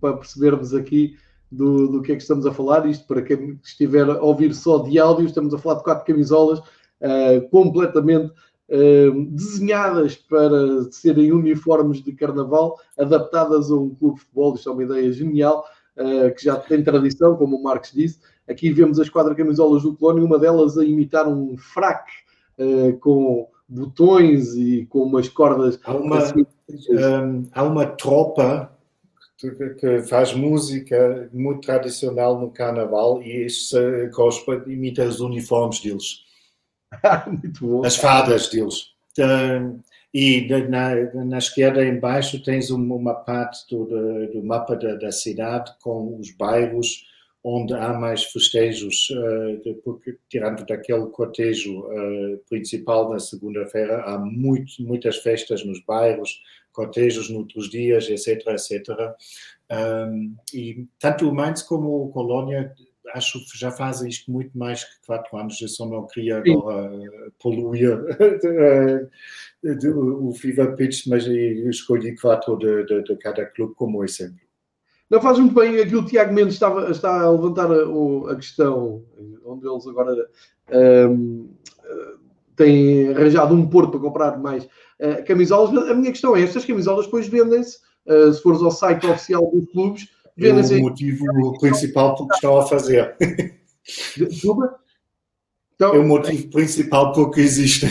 para percebermos aqui do, do que é que estamos a falar. Isto para quem estiver a ouvir só de áudio, estamos a falar de quatro camisolas uh, completamente uh, desenhadas para serem uniformes de carnaval, adaptadas a um clube de futebol. Isto é uma ideia genial, uh, que já tem tradição, como o Marcos disse Aqui vemos as quatro camisolas do Colónia, uma delas a imitar um fraque uh, com botões e com umas cordas. Há uma, assim. um, há uma tropa que, faz música muito tradicional no carnaval e isso uh, imita os uniformes deles. muito bom. As fadas deles. Um, e na, na, esquerda, embaixo, tens uma parte do, do mapa da, da cidade com os bairros onde há mais festejos, eh, porque tirando daquele cortejo eh, principal na segunda-feira, há muito, muitas festas nos bairros, cortejos noutros dias, etc, etc. e tanto o Mainz como o Colônia acho que já fazem isto muito mais que quatro anos, eu só não queria agora poluir o Fever Pitch, mas escolhi quatro de, de, de cada clube como exemplo. Não faz muito bem aquilo que o Tiago Mendes estava, está a levantar a, a questão, onde eles agora um, têm arranjado um porto para comprar mais uh, camisolas. A minha questão é: estas camisolas depois vendem-se, uh, se fores ao site oficial dos clubes, É o motivo principal porque estão a fazer. Desculpa? Então, é o motivo principal porque existem.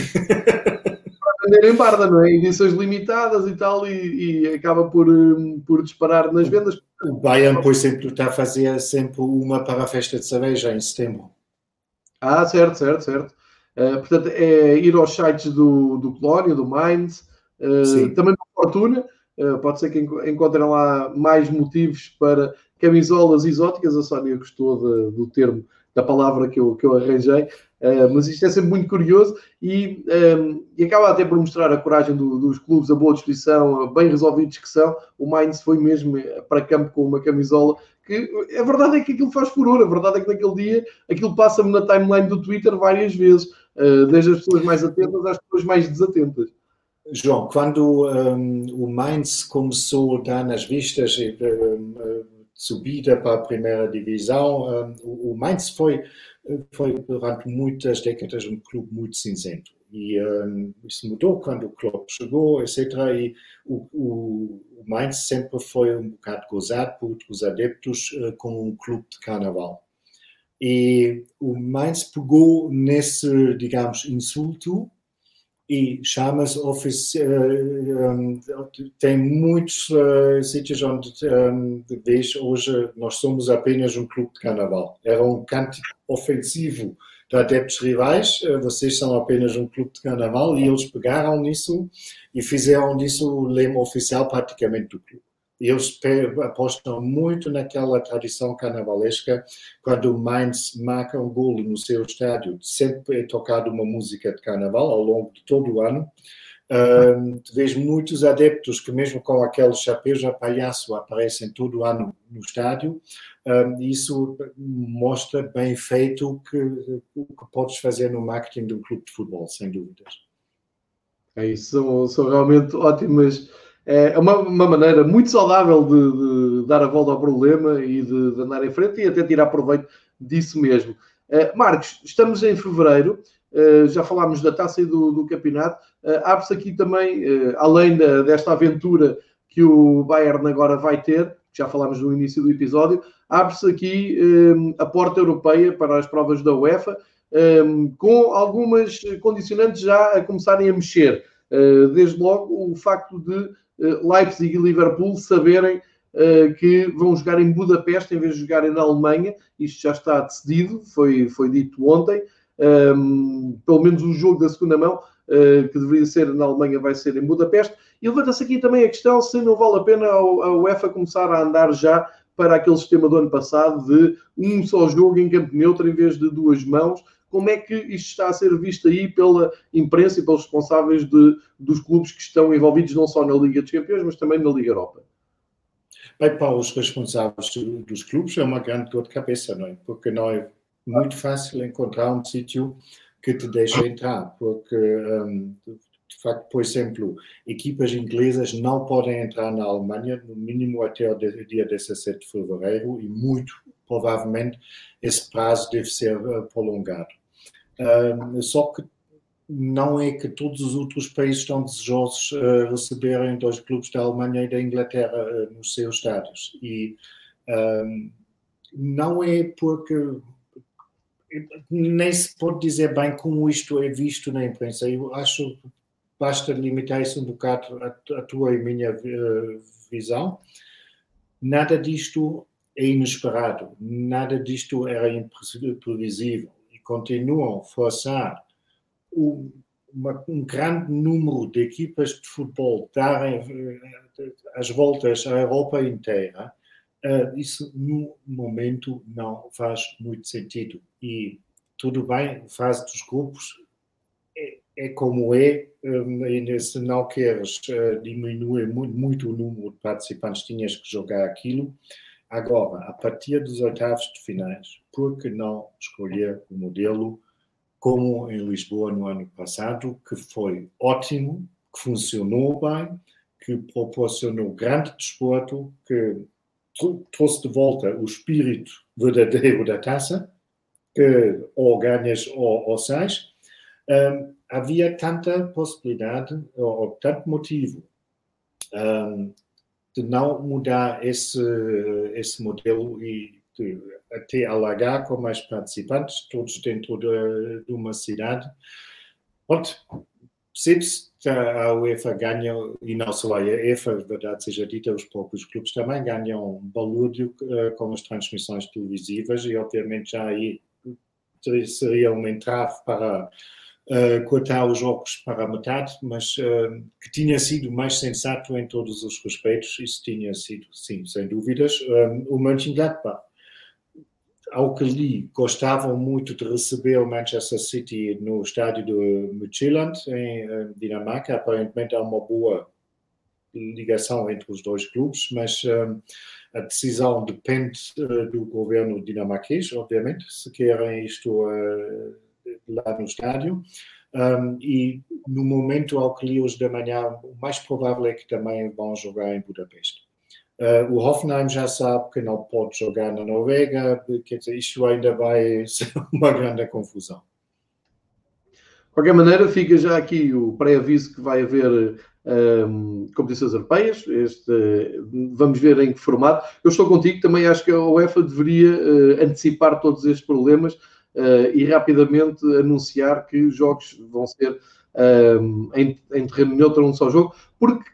vender em barda, não é? Edições limitadas e tal, e, e acaba por, hum, por disparar nas vendas. O Bayern, por exemplo, está a fazer sempre uma para a festa de cerveja em setembro. Ah, certo, certo, certo. Uh, portanto, é ir aos sites do, do Colónia, do Mainz, uh, também do Fortuna. Uh, pode ser que encontrem lá mais motivos para camisolas exóticas. A Sónia gostou de, do termo, da palavra que eu, que eu arranjei. Uh, mas isto é sempre muito curioso e, ehm, e acaba até por mostrar a coragem do, dos clubes, a boa disposição, bem resolvidos que são. O Mainz foi mesmo para campo com uma camisola que a verdade é que aquilo faz furor, a verdade é que naquele dia aquilo passa-me na timeline do Twitter várias vezes, desde as pessoas mais atentas às pessoas mais desatentas. João, quando um, o Mainz começou a dar nas vistas e uh, subida para a primeira divisão, um, o Mainz foi foi durante muitas décadas um clube muito cinzento. E um, isso mudou quando o Klopp chegou, etc. E o, o, o Mainz sempre foi um bocado gozado por os adeptos uh, como um clube de carnaval. E o Mainz pegou nesse, digamos, insulto e chama-se um, tem muitos uh, sítios onde vês hoje nós somos apenas um clube de carnaval. Era um cântico ofensivo de adeptos rivais, vocês são apenas um clube de carnaval e eles pegaram nisso e fizeram disso o lema oficial praticamente do clube. Eles apostam muito naquela tradição carnavalesca. Quando o Mainz marca um golo no seu estádio, sempre é tocado uma música de carnaval ao longo de todo o ano. Um, vês muitos adeptos que, mesmo com aqueles chapéus a palhaço, aparecem todo ano no estádio. Um, isso mostra bem feito o que, o que podes fazer no marketing de um clube de futebol, sem dúvidas. É isso, são, são realmente ótimas é uma, uma maneira muito saudável de, de, dar a volta ao problema e de, de, andar em frente e até tirar proveito disso mesmo. Uh, Marcos, estamos em fevereiro, uh, já falámos da taça e do, do campeonato. Abre-se aqui também, além da, desta aventura que o Bayern agora vai ter, já falámos no início do episódio, abre-se aqui um, a porta europeia para as provas da UEFA, um, com algumas condicionantes já a começarem a mexer. Uh, desde logo o facto de Leipzig e Liverpool saberem uh, que vão jogar em Budapeste em vez de jogarem na Alemanha. Isto já está decidido, foi, foi dito ontem. Um, pelo menos o jogo da segunda mão, que deveria ser na Alemanha, vai ser em Budapeste. E levanta-se aqui também a questão se não vale a pena a UEFA começar a andar já para aquele sistema do ano passado de um só jogo em campo neutro em vez de duas mãos. Como é que isto está a ser visto aí pela imprensa e pelos responsáveis de, dos clubes que estão envolvidos não só na Liga dos Campeões, mas também na Liga Europa? Bem, para os responsáveis dos clubes é uma grande dor de cabeça, não é? Porque não é muito fácil encontrar um sítio que te deixa entrar, porque um, de facto, por exemplo, equipas inglesas não podem entrar na Alemanha, no mínimo até o dia 17 de fevereiro, e muito provavelmente esse prazo deve ser uh, prolongado. Só que não é que todos os outros países estão desejosos uh, receberem dois clubes da Alemanha e da Inglaterra uh, nos seus estádios. E não é porque nem se pode dizer bem como isto é visto na imprensa. Eu acho basta limitar isso um bocado a, a tua e minha visão. Nada disto é inesperado, nada disto era imprevisível e continuam a forçar um, uma, um grande número de equipas de futebol darem uh, as voltas à Europa inteira. Uh, isso no momento não faz muito sentido e tudo bem, fase dos grupos é como é, um, e se não queres uh, diminuir muito, muito, o número de participantes, tinhas que jogar aquilo. Agora, a partir dos oitavos de finais, por que não escolher o modelo como em Lisboa no ano passado, que foi ótimo, que funcionou bem, que proporcionou grande desporto, que trouxe de volta o espírito verdadeiro da taça, que ou ganhas ou, ou sais. Um, havia tanta possibilidade, ou, tanto motivo, um, de não mudar esse, esse modelo e de até alargar com mais participantes, todos dentro de, de uma cidade. Pronto, se a UEFA ganha, e não só a UEFA, verdade seja dita, os próprios clubes também ganham balúrdio uh, com as transmissões televisivas e obviamente já aí seria um entrave para uh, cortar os jogos para a metade, mas uh, que tinha sido mais sensato em todos os respeitos, isso tinha sido, sim, sem dúvidas, um, o Mönchengladbach. Ao que li, gostavam muito de receber o Manchester City no estádio de Midtjylland, em Dinamarca. Aparentemente há uma boa ligação entre os dois clubes, mas um, a decisão depende uh, do governo dinamarquês, obviamente, se querem isto uh, lá no estádio. Um, e no momento ao que li hoje da manhã, o mais provável é que também vão jogar em Budapeste. Uh, o Hoffenheim já sabe que não pode jogar na Noruega, quer dizer, isto ainda vai ser uma grande confusão. De qualquer maneira, fica já aqui o pré-aviso que vai haver um, competições europeias. Este, vamos ver em que formato. Eu estou contigo, também acho que a UEFA deveria uh, antecipar todos estes problemas uh, e rapidamente anunciar que os jogos vão ser uh, em, em, terreno neutro um só jogo, porque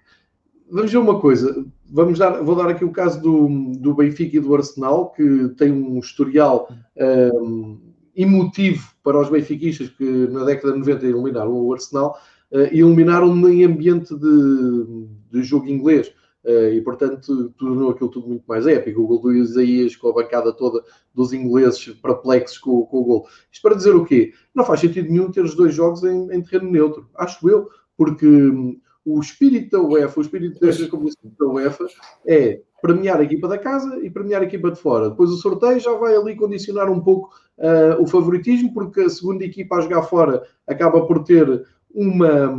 vamos ver uma coisa, vamos dar, vou dar aqui o caso do, do Benfica e do Arsenal, que tem um historial uh, emotivo para os benfiquistas que na década de 90 eliminaram o Arsenal, uh, e eliminaram em ambiente de, de jogo inglês. Uh, e portanto tornou aquilo tudo muito mais épico. O gol do Isaías com a bancada toda dos ingleses perplexos com, com, o gol. Isto para dizer o quê? Não faz sentido nenhum ter os dois jogos em, em terreno neutro, acho eu, porque hum, o espírito da UEFA, o espírito desta competição da UEFA é premiar a equipa da casa e premiar a equipa de fora. Depois o sorteio já vai ali condicionar um pouco uh, o favoritismo, porque a segunda equipa a jogar fora acaba por ter uma,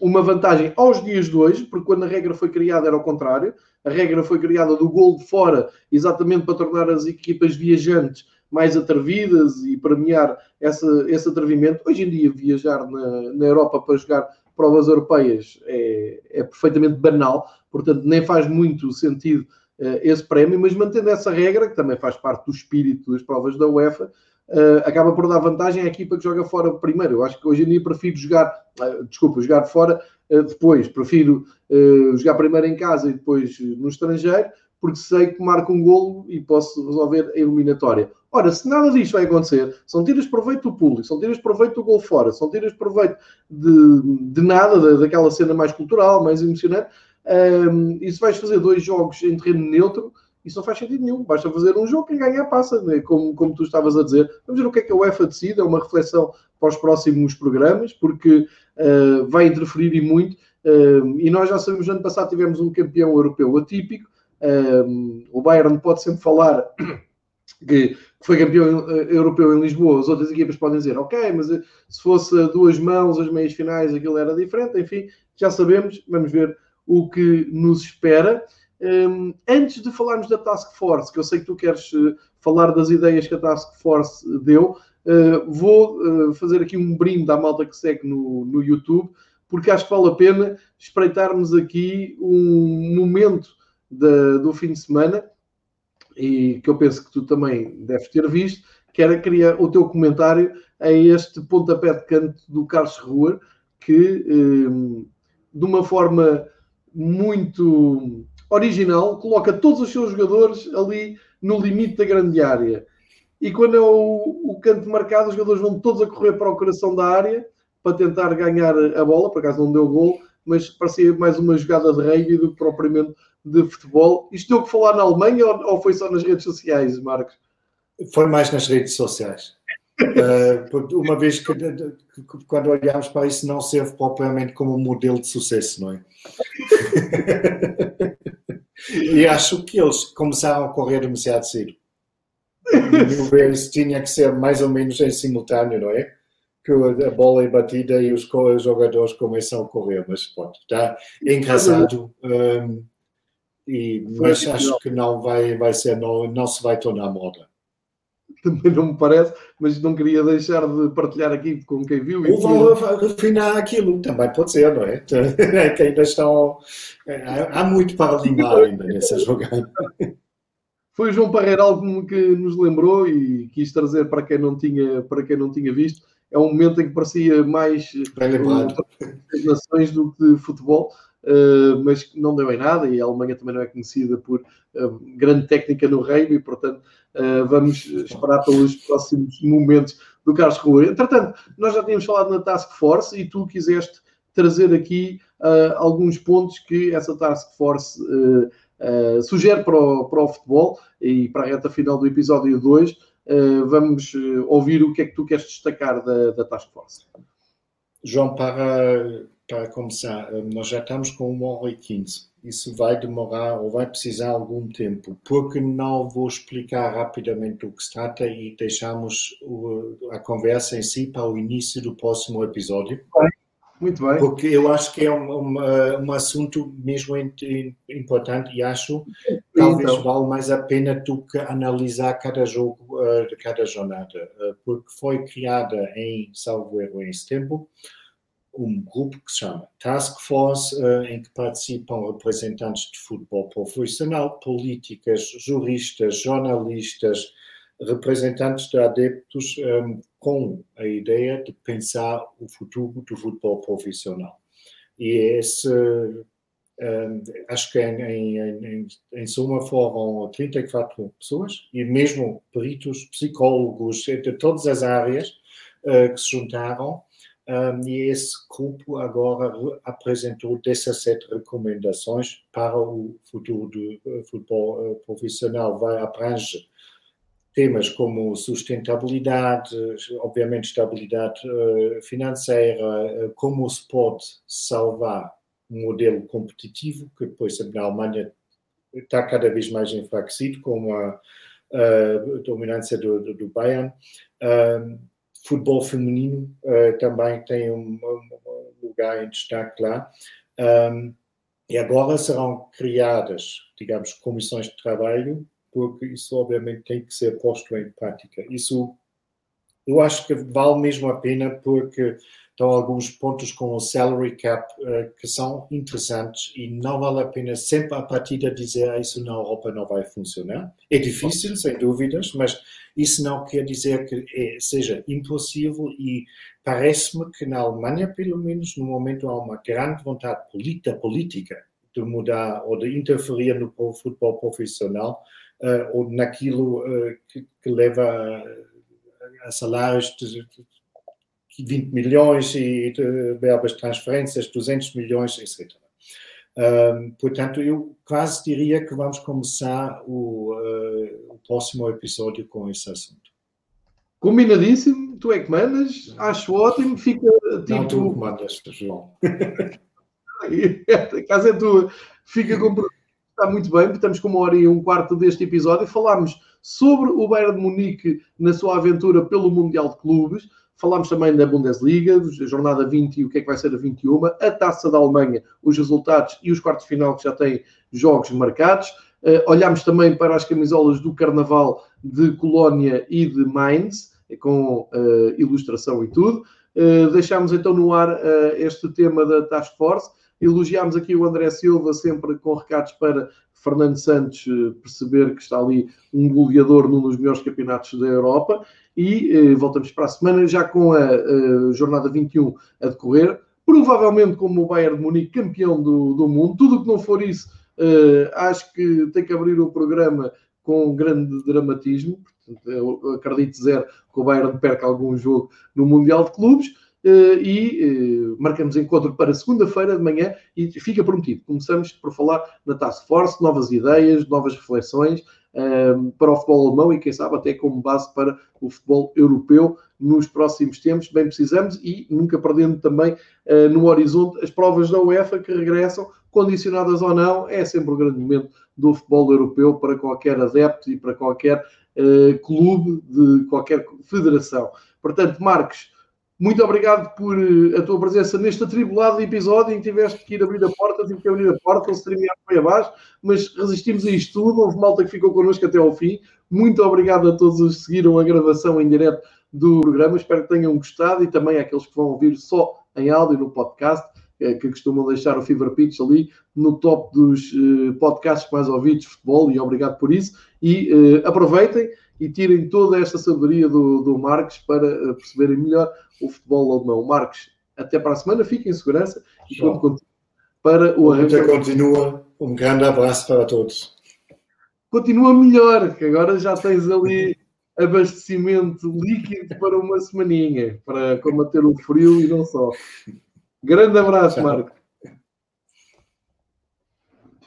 uma vantagem aos dias de hoje, porque quando a regra foi criada era o contrário. A regra foi criada do gol de fora, exatamente para tornar as equipas viajantes mais atrevidas e premiar essa, esse atrevimento. Hoje em dia, viajar na, na Europa para jogar provas europeias é, é perfeitamente banal, portanto, nem faz muito sentido esse prémio, mas mantendo essa regra, que também faz parte do espírito das provas da UEFA, uh, acaba por dar vantagem à equipa que joga fora primeiro. Eu acho que hoje em dia prefiro jogar, uh, desculpa, jogar fora uh, depois. Prefiro jogar primeiro em casa e depois no estrangeiro, porque sei que marco um golo e posso resolver a eliminatória. Ora, se nada disto vai acontecer, são tiras proveito do público, são tiras proveito do gol fora, são tiras proveito de, de nada, daquela cena mais cultural, mais emocionante, um, e se vais fazer dois jogos em terreno neutro, isso não faz sentido nenhum. Basta fazer um jogo, quem ganhar passa, né? como, como tu estavas a dizer. Vamos ver o que é que a UEFA decide, é uma reflexão para os próximos programas, porque uh, vai interferir e muito. Uh, e nós já sabemos, ano passado tivemos um campeão europeu atípico. Uh, o Bayern pode sempre falar que foi campeão europeu em Lisboa, as outras equipas podem dizer, ok, mas se fosse duas mãos as meias finais aquilo era diferente, enfim, já sabemos, vamos ver o que nos espera. Um, antes de falarmos da Task Force, que eu sei que tu queres uh, falar das ideias que a Task Force deu, uh, vou uh, fazer aqui um brinde à malta que segue no, no YouTube, porque acho que vale a pena espreitarmos aqui um momento de, do fim de semana, e que eu penso que tu também deves ter visto, que era criar o teu comentário a este pontapé de canto do Carlos Ruhr, que um, de uma forma muito original, coloca todos os seus jogadores ali no limite da grande área. E quando é o, o canto marcado, os jogadores vão todos a correr para o coração da área para tentar ganhar a bola. Por acaso não deu gol, mas parecia mais uma jogada de rugby do que propriamente de futebol. Isto deu que falar na Alemanha ou, ou foi só nas redes sociais, Marcos? Foi mais nas redes sociais. Uh, uma vez que, quando olhamos para isso, não serve propriamente como um modelo de sucesso, não é? e acho que eles começaram a correr demasiado cedo. ver, isso tinha que ser mais ou menos em simultâneo, não é? Que a bola é batida e os jogadores começam a correr, mas pronto, está engraçado. Um, e, mas acho que não vai, vai ser, não, não se vai tornar moda também não me parece, mas não queria deixar de partilhar aqui com quem viu. Ou vão refinar aquilo, também pode ser, não é? que ainda estão. Há muito para limar ainda nessa jogada. Foi o João Parreira algo que nos lembrou e quis trazer para quem não tinha, para quem não tinha visto. É um momento em que parecia mais nações do que de futebol. Uh, mas não deu em nada e a Alemanha também não é conhecida por uh, grande técnica no rugby, portanto uh, vamos esperar pelos próximos momentos do Carlos Rua. Entretanto, nós já tínhamos falado na Task Force e tu quiseste trazer aqui alguns pontos que essa Task Force sugere para o, para o futebol e para a reta final do episódio 2. vamos ouvir o que é que tu queres destacar da, da Task Force. João, para para começar, eh, nós já estamos com 1 hora e 15. Isso vai demorar ou vai precisar algum tempo, porque não vou explicar rapidamente o que se trata e deixamos a conversa em si para o início do próximo episódio. Muito bem. Porque eu acho que é um, um, eh, um assunto mesmo importante e acho que talvez então. vale mais a pena do que analisar cada jogo uh, de cada jornada, uh, porque foi criada em, salvo erro, em setembro, um grupo que se chama Task Force, eh, em que participam representantes de futebol profissional, políticas, juristas, jornalistas, representantes de adeptos, eh, com a ideia de pensar o futuro do futebol profissional. E esse, eh, acho que em, em, em suma foram 34 pessoas, e mesmo peritos, psicólogos de todas as áreas que se juntaram e esse grupo agora apresentou 17 recomendações para o futuro do eh, futebol uh, profissional. Vai abrange temas como sustentabilidade, obviamente estabilidade uh, financeira, como se pode salvar um modelo competitivo, que depois na Alemanha está cada vez mais enfraquecido com a, a dominância do, do, do Bayern. Um, futebol feminino uh, também tem um, um, lugar em destaque lá. Um, e agora serão criadas, digamos, comissões de trabalho, porque isso obviamente tem que ser posto em prática. Isso eu acho que vale mesmo a pena porque estão alguns pontos com o salary cap uh, que são interessantes e não vale a pena sempre a partir de dizer ah, isso na Europa não vai funcionar. É difícil, sem dúvidas, mas isso não quer dizer que é, seja impossível e parece-me que na Alemanha, pelo menos, no momento há uma grande vontade política de mudar ou de interferir no futebol profissional uh, ou naquilo uh, que, que, leva salários de, de 20 milhões e de verbas de transferências, 200 milhões, etc. Um, portanto, eu quase diria que vamos começar o, uh, o, próximo episódio com esse assunto. Combinadíssimo, tu é que mandas, acho ótimo, fica tipo... Não, tu mandas, João. a casa é tua, fica com... Está muito bem, estamos com uma hora e um quarto deste episódio. Falámos sobre o Bayern de Munique na sua aventura pelo Mundial de Clubes, Falámos também da Bundesliga, a jornada 20 e o que é que vai ser a 21, a taça da Alemanha, os resultados e os quartos de final que já têm jogos marcados. Uh, olhámos também para as camisolas do Carnaval de Colónia e de Mainz, com uh, ilustração e tudo. Uh, deixámos então no ar este tema da Task Force. Elogiámos aqui o André Silva, sempre com recados para Fernando Santos perceber que está ali um goleador num dos melhores campeonatos da Europa e eh, voltamos para a semana já com a, a, jornada 21 a decorrer. Provavelmente como o Bayern de Munique campeão do, do mundo. Tudo o que não for isso, eh, acho que tem que abrir o programa com grande dramatismo. Portanto, acredito zero que o Bayern perca algum jogo no Mundial de Clubes. Uh, e uh, marcamos encontro para segunda-feira de manhã e fica prometido. Começamos por falar na Task Force, novas ideias, novas reflexões, Ehm, para o futebol alemão e, quem sabe, até como base para o futebol europeu nos próximos tempos. Bem precisamos e nunca perdendo também eh, no horizonte as provas da UEFA que regressam, condicionadas ou não, é sempre um grande momento do futebol europeu para qualquer adepto e para qualquer clube de qualquer federação. Portanto, Marcos, muito obrigado por eh, a tua presença neste atribulado episódio em que tiveste que ir abrir a porta, tive que abrir a porta, o streamear foi abaixo, mas resistimos a isto tudo. Houve malta que ficou connosco até ao fim. Muito obrigado a todos os que seguiram a gravação em direto do programa. Espero que tenham gostado e também àqueles que vão ouvir só em áudio no podcast, eh, que costumam deixar o Fever Pitch ali no top dos eh, podcasts mais ouvidos de futebol e obrigado por isso. E uh, aproveitem e tirem toda esta sabedoria do, do Marcos para uh, perceberem melhor o futebol alemão. Marcos, até para a semana, fiquem em segurança e quando para o arranjo. continua. Um grande abraço para todos. Continua melhor, que agora já tens ali abastecimento líquido para uma semaninha, para combater o frio e não só. Grande abraço, Marcos.